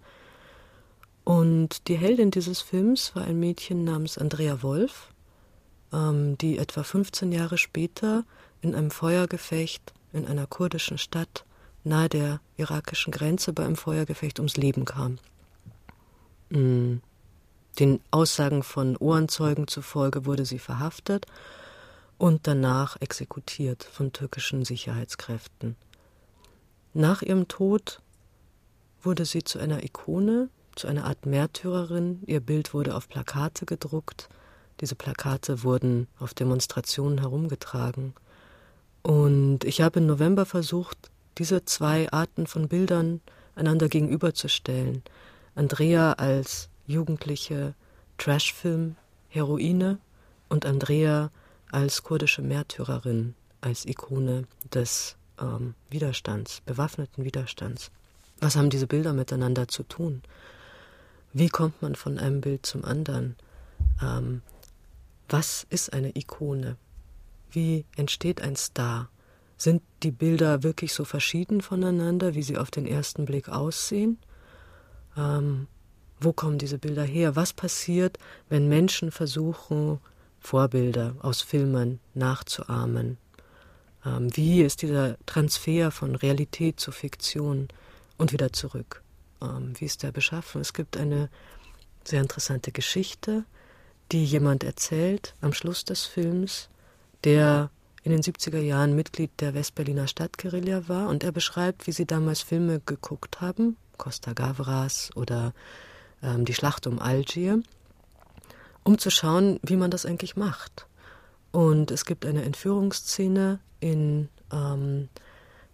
Und die Heldin dieses Films war ein Mädchen namens Andrea Wolf, die etwa 15 Jahre später in einem Feuergefecht in einer kurdischen Stadt nahe der irakischen Grenze bei einem Feuergefecht ums Leben kam. Mhm. Den Aussagen von Ohrenzeugen zufolge wurde sie verhaftet und danach exekutiert von türkischen Sicherheitskräften. Nach ihrem Tod wurde sie zu einer Ikone, zu einer Art Märtyrerin. Ihr Bild wurde auf Plakate gedruckt. Diese Plakate wurden auf Demonstrationen herumgetragen. Und ich habe im November versucht, diese zwei Arten von Bildern einander gegenüberzustellen. Andrea als jugendliche Trashfilm Heroine und Andrea als kurdische Märtyrerin, als Ikone des ähm, Widerstands, bewaffneten Widerstands. Was haben diese Bilder miteinander zu tun? Wie kommt man von einem Bild zum anderen? Ähm, was ist eine Ikone? Wie entsteht ein Star? Sind die Bilder wirklich so verschieden voneinander, wie sie auf den ersten Blick aussehen? Ähm, wo kommen diese Bilder her? Was passiert, wenn Menschen versuchen, Vorbilder aus Filmen nachzuahmen? Ähm, wie ist dieser Transfer von Realität zu Fiktion und wieder zurück? Ähm, wie ist der beschaffen? Es gibt eine sehr interessante Geschichte, die jemand erzählt am Schluss des Films, der in den 70er Jahren Mitglied der Westberliner Stadtguerilla war und er beschreibt, wie sie damals Filme geguckt haben, Costa Gavras oder ähm, die Schlacht um Algier, um zu schauen, wie man das eigentlich macht. Und es gibt eine Entführungsszene in, ähm,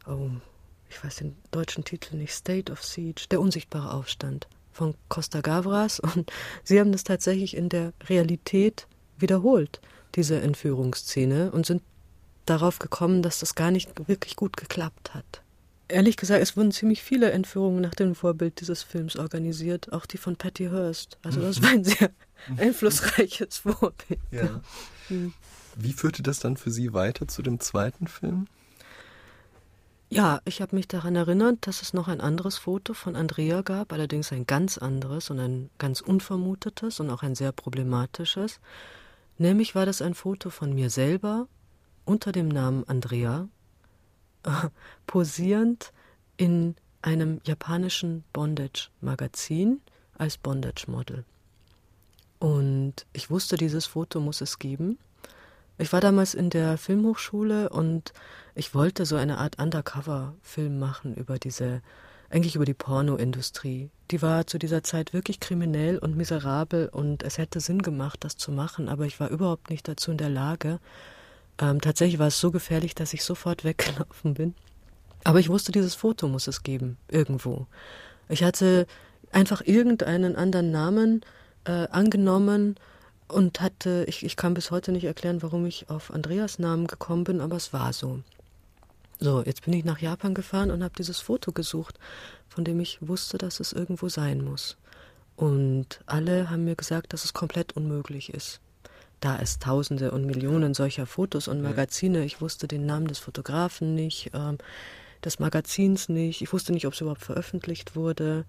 oh, ich weiß den deutschen Titel nicht, State of Siege, der unsichtbare Aufstand von Costa Gavras. Und sie haben das tatsächlich in der Realität wiederholt, diese Entführungsszene, und sind darauf gekommen, dass das gar nicht wirklich gut geklappt hat. Ehrlich gesagt, es wurden ziemlich viele Entführungen nach dem Vorbild dieses Films organisiert, auch die von Patty Hearst. Also das war ein sehr einflussreiches Vorbild. Ja. Wie führte das dann für Sie weiter zu dem zweiten Film? Ja, ich habe mich daran erinnert, dass es noch ein anderes Foto von Andrea gab, allerdings ein ganz anderes und ein ganz unvermutetes und auch ein sehr problematisches. Nämlich war das ein Foto von mir selber unter dem Namen Andrea posierend in einem japanischen Bondage-Magazin als Bondage-Model. Und ich wusste, dieses Foto muss es geben. Ich war damals in der Filmhochschule und ich wollte so eine Art Undercover-Film machen über diese, eigentlich über die Pornoindustrie. Die war zu dieser Zeit wirklich kriminell und miserabel und es hätte Sinn gemacht, das zu machen, aber ich war überhaupt nicht dazu in der Lage, ähm, tatsächlich war es so gefährlich, dass ich sofort weggelaufen bin. Aber ich wusste, dieses Foto muss es geben, irgendwo. Ich hatte einfach irgendeinen anderen Namen äh, angenommen und hatte, ich, ich kann bis heute nicht erklären, warum ich auf Andreas Namen gekommen bin, aber es war so. So, jetzt bin ich nach Japan gefahren und habe dieses Foto gesucht, von dem ich wusste, dass es irgendwo sein muss. Und alle haben mir gesagt, dass es komplett unmöglich ist da es Tausende und Millionen solcher Fotos und Magazine. Ich wusste den Namen des Fotografen nicht, ähm, des Magazins nicht. Ich wusste nicht, ob es überhaupt veröffentlicht wurde.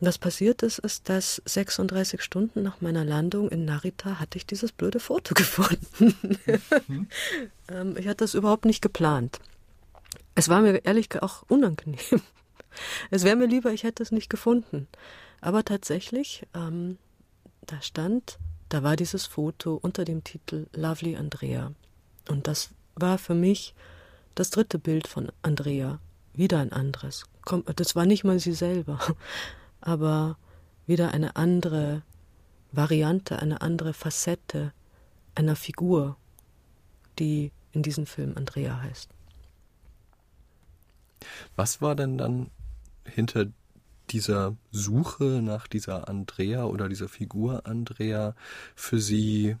Was passiert ist, ist, dass 36 Stunden nach meiner Landung in Narita hatte ich dieses blöde Foto gefunden. Mhm. ähm, ich hatte das überhaupt nicht geplant. Es war mir ehrlich auch unangenehm. Es wäre mir lieber, ich hätte es nicht gefunden. Aber tatsächlich, ähm, da stand da war dieses Foto unter dem Titel Lovely Andrea. Und das war für mich das dritte Bild von Andrea. Wieder ein anderes. Das war nicht mal sie selber, aber wieder eine andere Variante, eine andere Facette einer Figur die in diesem Film Andrea heißt. Was war denn dann hinter dieser Suche nach dieser Andrea oder dieser Figur Andrea für Sie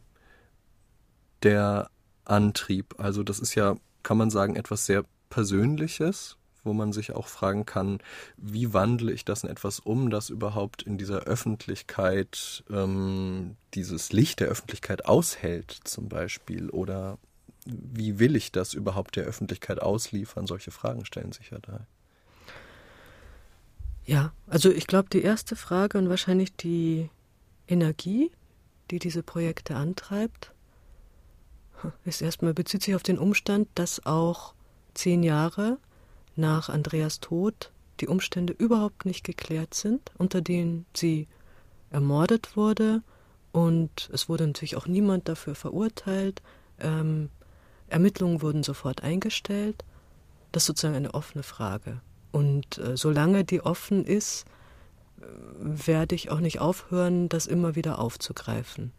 der Antrieb? Also das ist ja, kann man sagen, etwas sehr Persönliches, wo man sich auch fragen kann, wie wandle ich das in etwas um, das überhaupt in dieser Öffentlichkeit ähm, dieses Licht der Öffentlichkeit aushält zum Beispiel oder wie will ich das überhaupt der Öffentlichkeit ausliefern? Solche Fragen stellen sich ja da. Ja, also ich glaube, die erste Frage und wahrscheinlich die Energie, die diese Projekte antreibt, ist erstmal bezieht sich auf den Umstand, dass auch zehn Jahre nach Andreas Tod die Umstände überhaupt nicht geklärt sind, unter denen sie ermordet wurde. Und es wurde natürlich auch niemand dafür verurteilt. Ähm, Ermittlungen wurden sofort eingestellt. Das ist sozusagen eine offene Frage. Und äh, solange die offen ist, äh, werde ich auch nicht aufhören, das immer wieder aufzugreifen.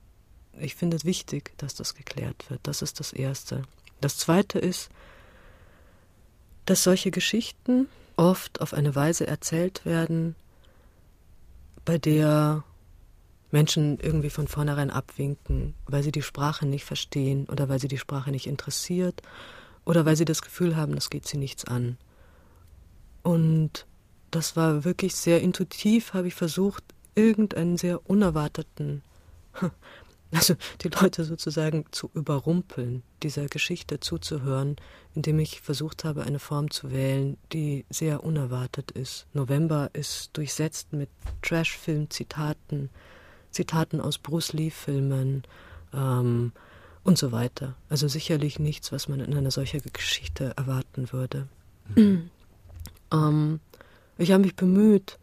Ich finde es wichtig, dass das geklärt wird. Das ist das Erste. Das Zweite ist, dass solche Geschichten oft auf eine Weise erzählt werden, bei der Menschen irgendwie von vornherein abwinken, weil sie die Sprache nicht verstehen oder weil sie die Sprache nicht interessiert oder weil sie das Gefühl haben, das geht sie nichts an. Und das war wirklich sehr intuitiv, habe ich versucht, irgendeinen sehr unerwarteten also die Leute sozusagen zu überrumpeln, dieser Geschichte zuzuhören, indem ich versucht habe, eine Form zu wählen, die sehr unerwartet ist. November ist durchsetzt mit Trash-Film-Zitaten, Zitaten aus Bruce Lee-Filmen ähm, und so weiter. Also sicherlich nichts, was man in einer solchen Geschichte erwarten würde. Mhm. ähm, ich habe mich bemüht,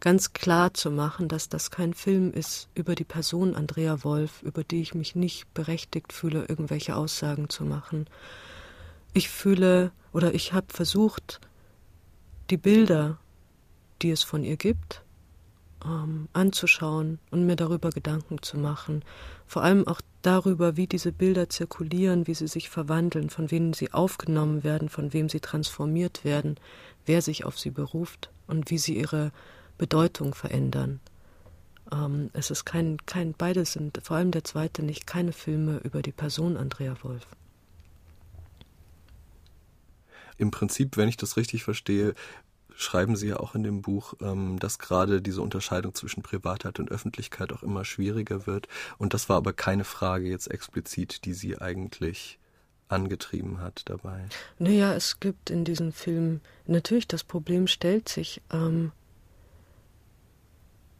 ganz klar zu machen, dass das kein Film ist über die Person Andrea Wolf, über die ich mich nicht berechtigt fühle, irgendwelche Aussagen zu machen. Ich fühle oder ich habe versucht, die Bilder, die es von ihr gibt, ähm, anzuschauen und mir darüber Gedanken zu machen. Vor allem auch darüber, wie diese Bilder zirkulieren, wie sie sich verwandeln, von wem sie aufgenommen werden, von wem sie transformiert werden, wer sich auf sie beruft und wie sie ihre Bedeutung verändern. Ähm, es ist kein, kein, beide sind, vor allem der zweite nicht, keine Filme über die Person Andrea Wolf. Im Prinzip, wenn ich das richtig verstehe, schreiben Sie ja auch in dem Buch, ähm, dass gerade diese Unterscheidung zwischen Privatheit und Öffentlichkeit auch immer schwieriger wird. Und das war aber keine Frage jetzt explizit, die Sie eigentlich angetrieben hat dabei. Naja, es gibt in diesem Film natürlich das Problem stellt sich, ähm,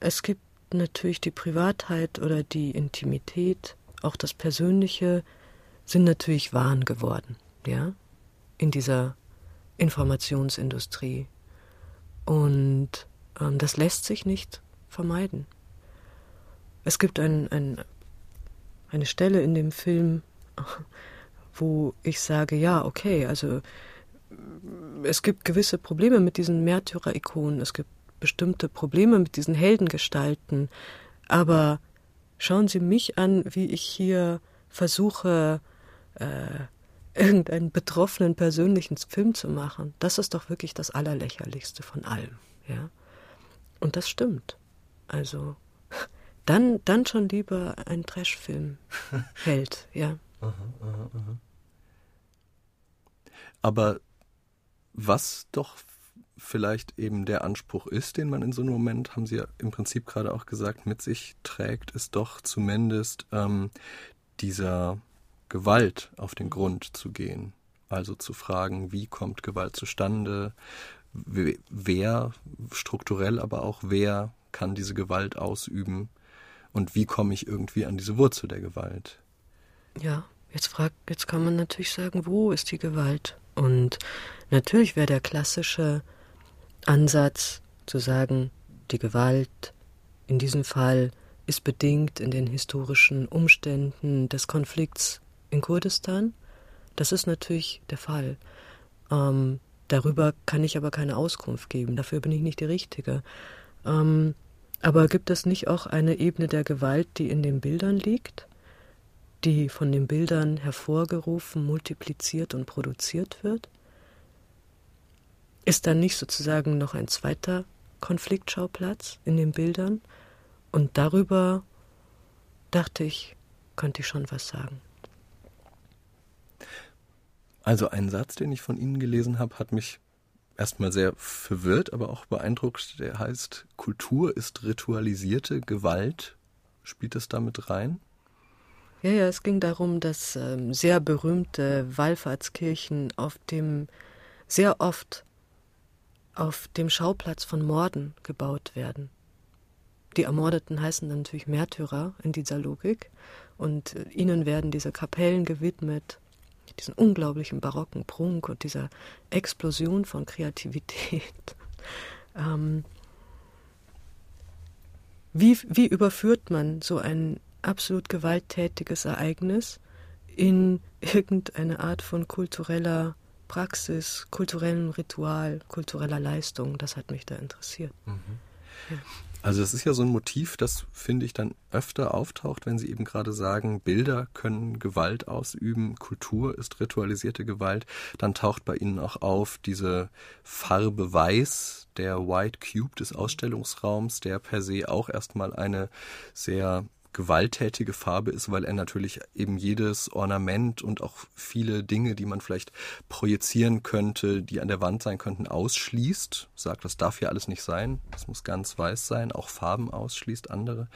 es gibt natürlich die Privatheit oder die Intimität, auch das Persönliche sind natürlich Wahn geworden, ja, in dieser Informationsindustrie. Und ähm, das lässt sich nicht vermeiden. Es gibt ein, ein, eine Stelle in dem Film, wo ich sage, ja, okay, also es gibt gewisse Probleme mit diesen Märtyrer-Ikonen, es gibt bestimmte Probleme mit diesen Heldengestalten, aber schauen Sie mich an, wie ich hier versuche, äh, irgendeinen betroffenen persönlichen Film zu machen. Das ist doch wirklich das Allerlächerlichste von allem, ja. Und das stimmt. Also dann, dann schon lieber ein Trashfilm hält, ja. Aha, aha, aha. Aber was doch vielleicht eben der Anspruch ist, den man in so einem Moment, haben Sie ja im Prinzip gerade auch gesagt, mit sich trägt, ist doch zumindest ähm, dieser Gewalt auf den Grund zu gehen. Also zu fragen, wie kommt Gewalt zustande, wer strukturell, aber auch wer kann diese Gewalt ausüben und wie komme ich irgendwie an diese Wurzel der Gewalt. Ja, jetzt fragt, jetzt kann man natürlich sagen, wo ist die Gewalt? Und natürlich wäre der klassische Ansatz zu sagen, die Gewalt in diesem Fall ist bedingt in den historischen Umständen des Konflikts in Kurdistan. Das ist natürlich der Fall. Ähm, darüber kann ich aber keine Auskunft geben. Dafür bin ich nicht die Richtige. Ähm, aber gibt es nicht auch eine Ebene der Gewalt, die in den Bildern liegt, die von den Bildern hervorgerufen, multipliziert und produziert wird? Ist da nicht sozusagen noch ein zweiter Konfliktschauplatz in den Bildern? Und darüber dachte ich, könnte ich schon was sagen. Also ein Satz, den ich von Ihnen gelesen habe, hat mich erstmal sehr verwirrt, aber auch beeindruckt. Der heißt, Kultur ist ritualisierte Gewalt. Spielt das damit rein? Ja, ja, es ging darum, dass ähm, sehr berühmte Wallfahrtskirchen auf dem, sehr oft auf dem Schauplatz von Morden gebaut werden. Die Ermordeten heißen dann natürlich Märtyrer in dieser Logik und äh, ihnen werden diese Kapellen gewidmet, diesen unglaublichen barocken Prunk und dieser Explosion von Kreativität. ähm, wie, wie überführt man so ein absolut gewalttätiges Ereignis in irgendeine Art von kultureller Praxis, kulturellem Ritual, kultureller Leistung. Das hat mich da interessiert. Mhm. Ja. Also das ist ja so ein Motiv, das finde ich dann öfter auftaucht, wenn Sie eben gerade sagen, Bilder können Gewalt ausüben, Kultur ist ritualisierte Gewalt, dann taucht bei Ihnen auch auf diese Farbe Weiß, der White Cube des Ausstellungsraums, der per se auch erstmal eine sehr gewalttätige Farbe ist, weil er natürlich eben jedes Ornament und auch viele Dinge, die man vielleicht projizieren könnte, die an der Wand sein könnten, ausschließt. Sagt, das darf hier alles nicht sein. Das muss ganz weiß sein. Auch Farben ausschließt andere.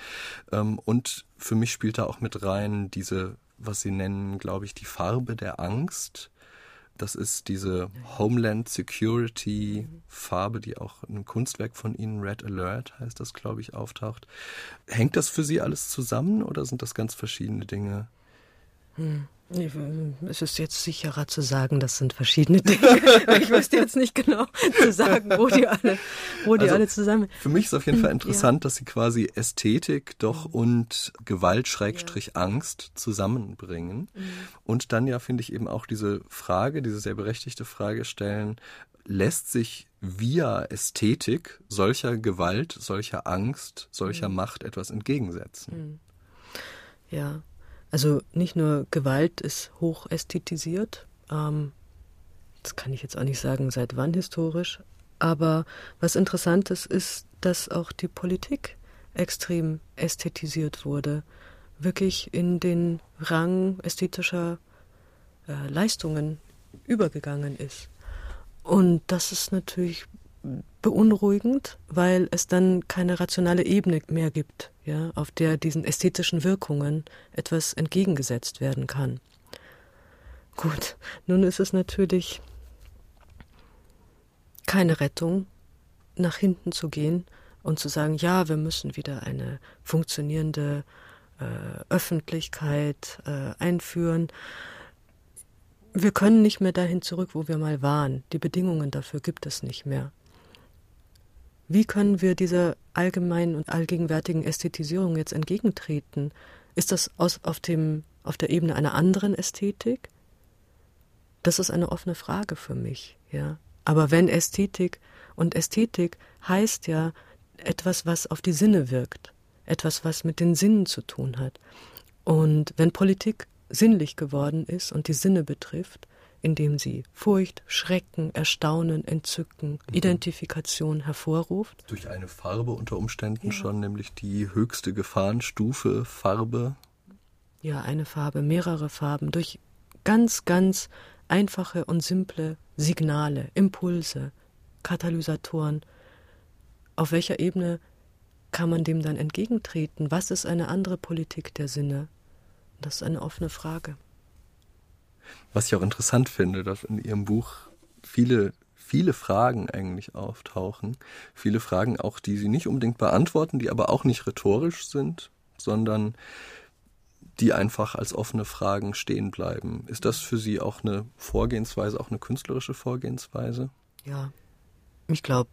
Ähm, und für mich spielt da auch mit rein diese, was sie nennen, glaube ich, die Farbe der Angst das ist diese Homeland Security Farbe, die auch in einem Kunstwerk von Ihnen, Red Alert heißt das, glaube ich, auftaucht. Hängt das für Sie alles zusammen oder sind das ganz verschiedene Dinge? Hm. Es ist jetzt sicherer zu sagen, das sind verschiedene Dinge. ich wüsste jetzt nicht genau zu sagen, wo die alle, wo die also alle zusammen. Für mich ist auf jeden Fall interessant, ja. dass sie quasi Ästhetik doch mhm. und Gewalt Schrägstrich Angst zusammenbringen. Mhm. Und dann ja, finde ich eben auch diese Frage, diese sehr berechtigte Frage stellen, lässt sich via Ästhetik solcher Gewalt, solcher Angst, solcher mhm. Macht etwas entgegensetzen? Mhm. Ja, also nicht nur Gewalt ist hoch ästhetisiert, ähm, das kann ich jetzt auch nicht sagen, seit wann historisch, aber was interessant ist, ist, dass auch die Politik extrem ästhetisiert wurde, wirklich in den Rang ästhetischer äh, Leistungen übergegangen ist. Und das ist natürlich beunruhigend, weil es dann keine rationale Ebene mehr gibt, ja, auf der diesen ästhetischen Wirkungen etwas entgegengesetzt werden kann. Gut, nun ist es natürlich keine Rettung, nach hinten zu gehen und zu sagen, ja, wir müssen wieder eine funktionierende äh, Öffentlichkeit äh, einführen. Wir können nicht mehr dahin zurück, wo wir mal waren. Die Bedingungen dafür gibt es nicht mehr. Wie können wir dieser allgemeinen und allgegenwärtigen Ästhetisierung jetzt entgegentreten? Ist das aus, auf, dem, auf der Ebene einer anderen Ästhetik? Das ist eine offene Frage für mich, ja. Aber wenn Ästhetik und Ästhetik heißt ja etwas, was auf die Sinne wirkt, etwas, was mit den Sinnen zu tun hat. Und wenn Politik sinnlich geworden ist und die Sinne betrifft, indem sie Furcht, Schrecken, Erstaunen, Entzücken, mhm. Identifikation hervorruft. Durch eine Farbe unter Umständen ja. schon, nämlich die höchste Gefahrenstufe Farbe. Ja, eine Farbe, mehrere Farben, durch ganz, ganz einfache und simple Signale, Impulse, Katalysatoren. Auf welcher Ebene kann man dem dann entgegentreten? Was ist eine andere Politik der Sinne? Das ist eine offene Frage. Was ich auch interessant finde, dass in Ihrem Buch viele, viele Fragen eigentlich auftauchen. Viele Fragen auch, die Sie nicht unbedingt beantworten, die aber auch nicht rhetorisch sind, sondern die einfach als offene Fragen stehen bleiben. Ist das für Sie auch eine Vorgehensweise, auch eine künstlerische Vorgehensweise? Ja, ich glaube,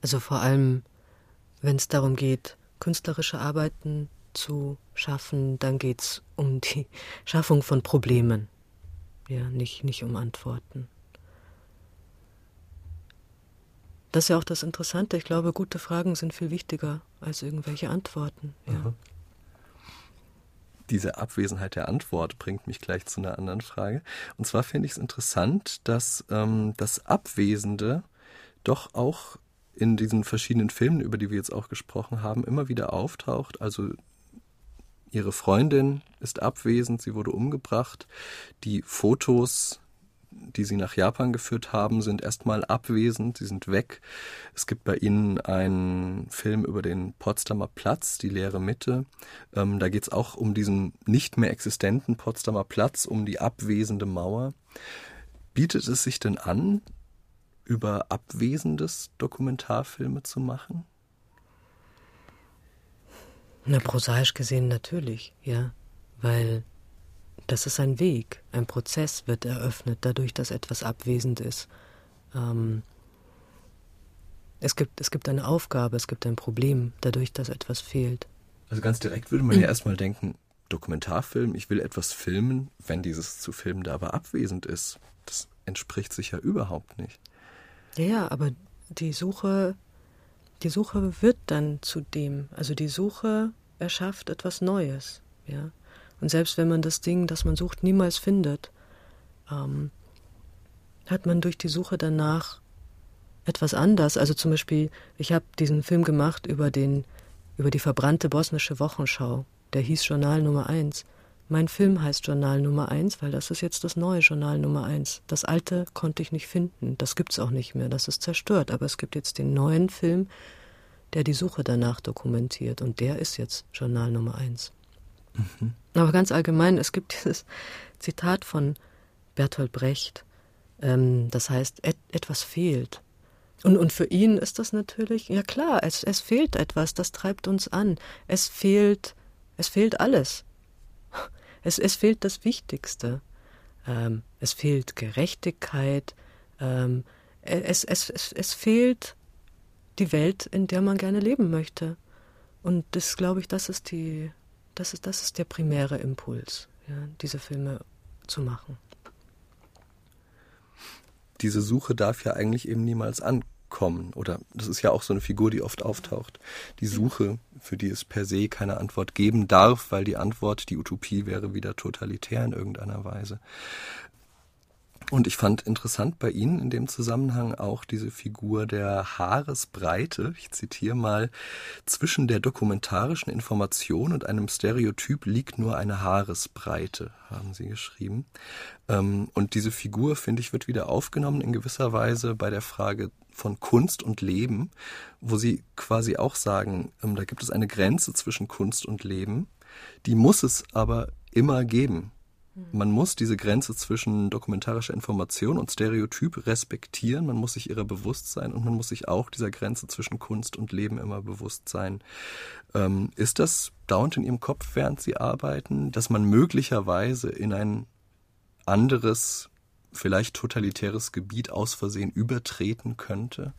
also vor allem, wenn es darum geht, künstlerische Arbeiten zu schaffen, dann geht es um die Schaffung von Problemen ja, nicht, nicht um Antworten. Das ist ja auch das Interessante. Ich glaube, gute Fragen sind viel wichtiger als irgendwelche Antworten. Ja. diese Abwesenheit der Antwort bringt mich gleich zu einer anderen Frage. Und zwar finde ich es interessant, dass ähm, das Abwesende doch auch in diesen verschiedenen Filmen, über die wir jetzt auch gesprochen haben, immer wieder auftaucht. Also ihre Freundin ist abwesend, sie wurde umgebracht. Die Fotos, die sie nach Japan geführt haben, sind erstmal abwesend, sie sind weg. Es gibt bei ihnen einen Film über den Potsdamer Platz, die leere Mitte. Ähm, da geht es auch um diesen nicht mehr existenten Potsdamer Platz, um die abwesende Mauer. Bietet es sich denn an, über Abwesendes Dokumentarfilme zu machen? Na, prosaisch gesehen natürlich, ja. Weil das ist ein Weg, ein Prozess wird eröffnet, dadurch, dass etwas abwesend ist. Ähm, es, gibt, es gibt eine Aufgabe, es gibt ein Problem, dadurch, dass etwas fehlt. Also ganz direkt würde man ja erstmal denken, Dokumentarfilm, ich will etwas filmen, wenn dieses zu filmen da aber abwesend ist. Das entspricht sich ja überhaupt nicht. Ja, ja, aber die Suche, die Suche wird dann zu dem. Also die Suche erschafft etwas Neues, ja. Und selbst wenn man das Ding, das man sucht, niemals findet, ähm, hat man durch die Suche danach etwas anders. Also zum Beispiel, ich habe diesen Film gemacht über den, über die verbrannte bosnische Wochenschau. Der hieß Journal Nummer eins. Mein Film heißt Journal Nummer 1, weil das ist jetzt das neue Journal Nummer 1. Das alte konnte ich nicht finden. Das gibt es auch nicht mehr. Das ist zerstört. Aber es gibt jetzt den neuen Film, der die Suche danach dokumentiert. Und der ist jetzt Journal Nummer 1. Mhm. Aber ganz allgemein, es gibt dieses Zitat von Bertolt Brecht. Ähm, das heißt, et etwas fehlt. Und, und für ihn ist das natürlich, ja klar, es, es fehlt etwas, das treibt uns an. Es fehlt, es fehlt alles. Es, es fehlt das Wichtigste. Ähm, es fehlt Gerechtigkeit. Ähm, es, es, es, es fehlt die Welt, in der man gerne leben möchte. Und das glaube ich, das ist die, das ist, das ist der primäre Impuls, ja, diese Filme zu machen. Diese Suche darf ja eigentlich eben niemals an, kommen. Oder das ist ja auch so eine Figur, die oft auftaucht. Die Suche, für die es per se keine Antwort geben darf, weil die Antwort, die Utopie wäre wieder totalitär in irgendeiner Weise. Und ich fand interessant bei Ihnen in dem Zusammenhang auch diese Figur der Haaresbreite. Ich zitiere mal, zwischen der dokumentarischen Information und einem Stereotyp liegt nur eine Haaresbreite, haben Sie geschrieben. Ähm, und diese Figur, finde ich, wird wieder aufgenommen in gewisser Weise bei der Frage von Kunst und Leben, wo Sie quasi auch sagen, ähm, da gibt es eine Grenze zwischen Kunst und Leben. Die muss es aber immer geben. Mhm. Man muss diese Grenze zwischen dokumentarischer Information und Stereotyp respektieren, man muss sich ihrer bewusst sein und man muss sich auch dieser Grenze zwischen Kunst und Leben immer bewusst sein. Ähm, ist das dauernd in Ihrem Kopf, während Sie arbeiten, dass man möglicherweise in ein anderes, vielleicht totalitäres Gebiet aus Versehen übertreten könnte?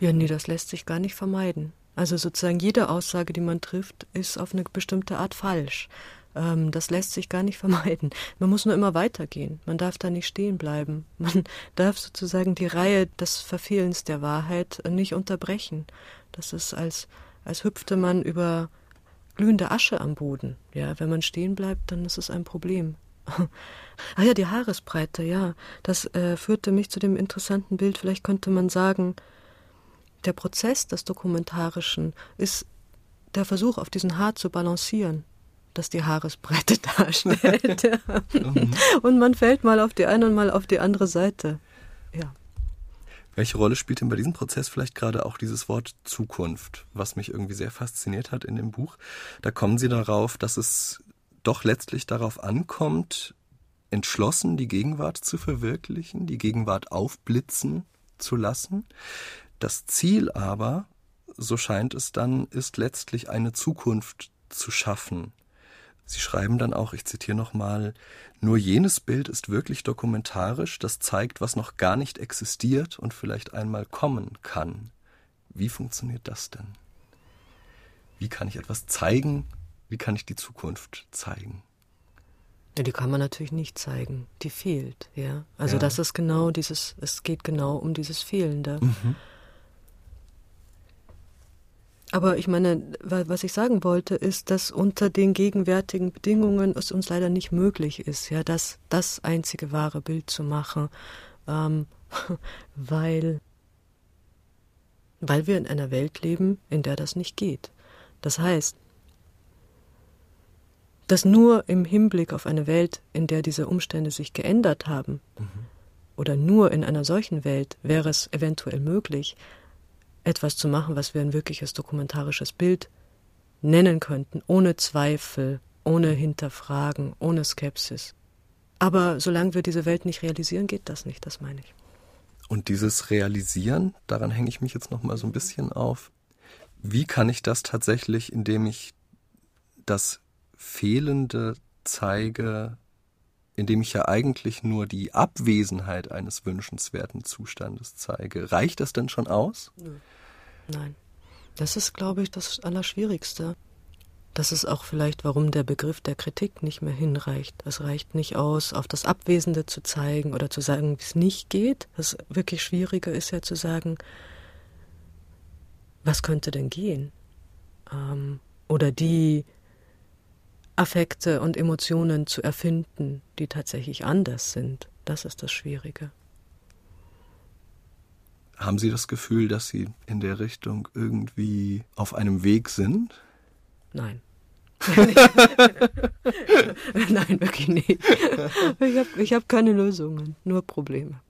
Ja, nee, das lässt sich gar nicht vermeiden. Also sozusagen jede Aussage, die man trifft, ist auf eine bestimmte Art falsch. Ähm, das lässt sich gar nicht vermeiden. Man muss nur immer weitergehen. Man darf da nicht stehen bleiben. Man darf sozusagen die Reihe des Verfehlens der Wahrheit nicht unterbrechen. Das ist als, als hüpfte man über glühende Asche am Boden. Ja, wenn man stehen bleibt, dann ist es ein Problem. ah ja, die Haaresbreite, ja. Das äh, führte mich zu dem interessanten Bild. Vielleicht könnte man sagen, der Prozess des Dokumentarischen ist der Versuch, auf diesen Haar zu balancieren das die Haaresbreite darstellt. Mhm. und man fällt mal auf die eine und mal auf die andere Seite. Ja. Welche Rolle spielt denn bei diesem Prozess vielleicht gerade auch dieses Wort Zukunft, was mich irgendwie sehr fasziniert hat in dem Buch? Da kommen Sie darauf, dass es doch letztlich darauf ankommt, entschlossen die Gegenwart zu verwirklichen, die Gegenwart aufblitzen zu lassen. Das Ziel aber, so scheint es dann, ist letztlich eine Zukunft zu schaffen, Sie schreiben dann auch, ich zitiere nochmal, nur jenes Bild ist wirklich dokumentarisch, das zeigt, was noch gar nicht existiert und vielleicht einmal kommen kann. Wie funktioniert das denn? Wie kann ich etwas zeigen? Wie kann ich die Zukunft zeigen? Ja, die kann man natürlich nicht zeigen. Die fehlt, ja. Also ja. das ist genau dieses, es geht genau um dieses Fehlende. Mhm. Aber ich meine, was ich sagen wollte, ist, dass unter den gegenwärtigen Bedingungen es uns leider nicht möglich ist, ja, das, das einzige wahre Bild zu machen, ähm, weil, weil wir in einer Welt leben, in der das nicht geht. Das heißt, dass nur im Hinblick auf eine Welt, in der diese Umstände sich geändert haben, mhm. oder nur in einer solchen Welt wäre es eventuell möglich, etwas zu machen, was wir ein wirkliches dokumentarisches Bild nennen könnten, ohne Zweifel, ohne Hinterfragen, ohne Skepsis. Aber solange wir diese Welt nicht realisieren, geht das nicht, das meine ich. Und dieses Realisieren, daran hänge ich mich jetzt noch mal so ein bisschen auf. Wie kann ich das tatsächlich, indem ich das Fehlende zeige, indem ich ja eigentlich nur die Abwesenheit eines wünschenswerten Zustandes zeige. Reicht das denn schon aus? Nein. Das ist, glaube ich, das Allerschwierigste. Das ist auch vielleicht, warum der Begriff der Kritik nicht mehr hinreicht. Es reicht nicht aus, auf das Abwesende zu zeigen oder zu sagen, wie es nicht geht. Das wirklich Schwierige ist ja zu sagen, was könnte denn gehen? Ähm, oder die Affekte und Emotionen zu erfinden, die tatsächlich anders sind. Das ist das Schwierige. Haben Sie das Gefühl, dass Sie in der Richtung irgendwie auf einem Weg sind? Nein. Nein, wirklich nicht. Ich habe hab keine Lösungen, nur Probleme.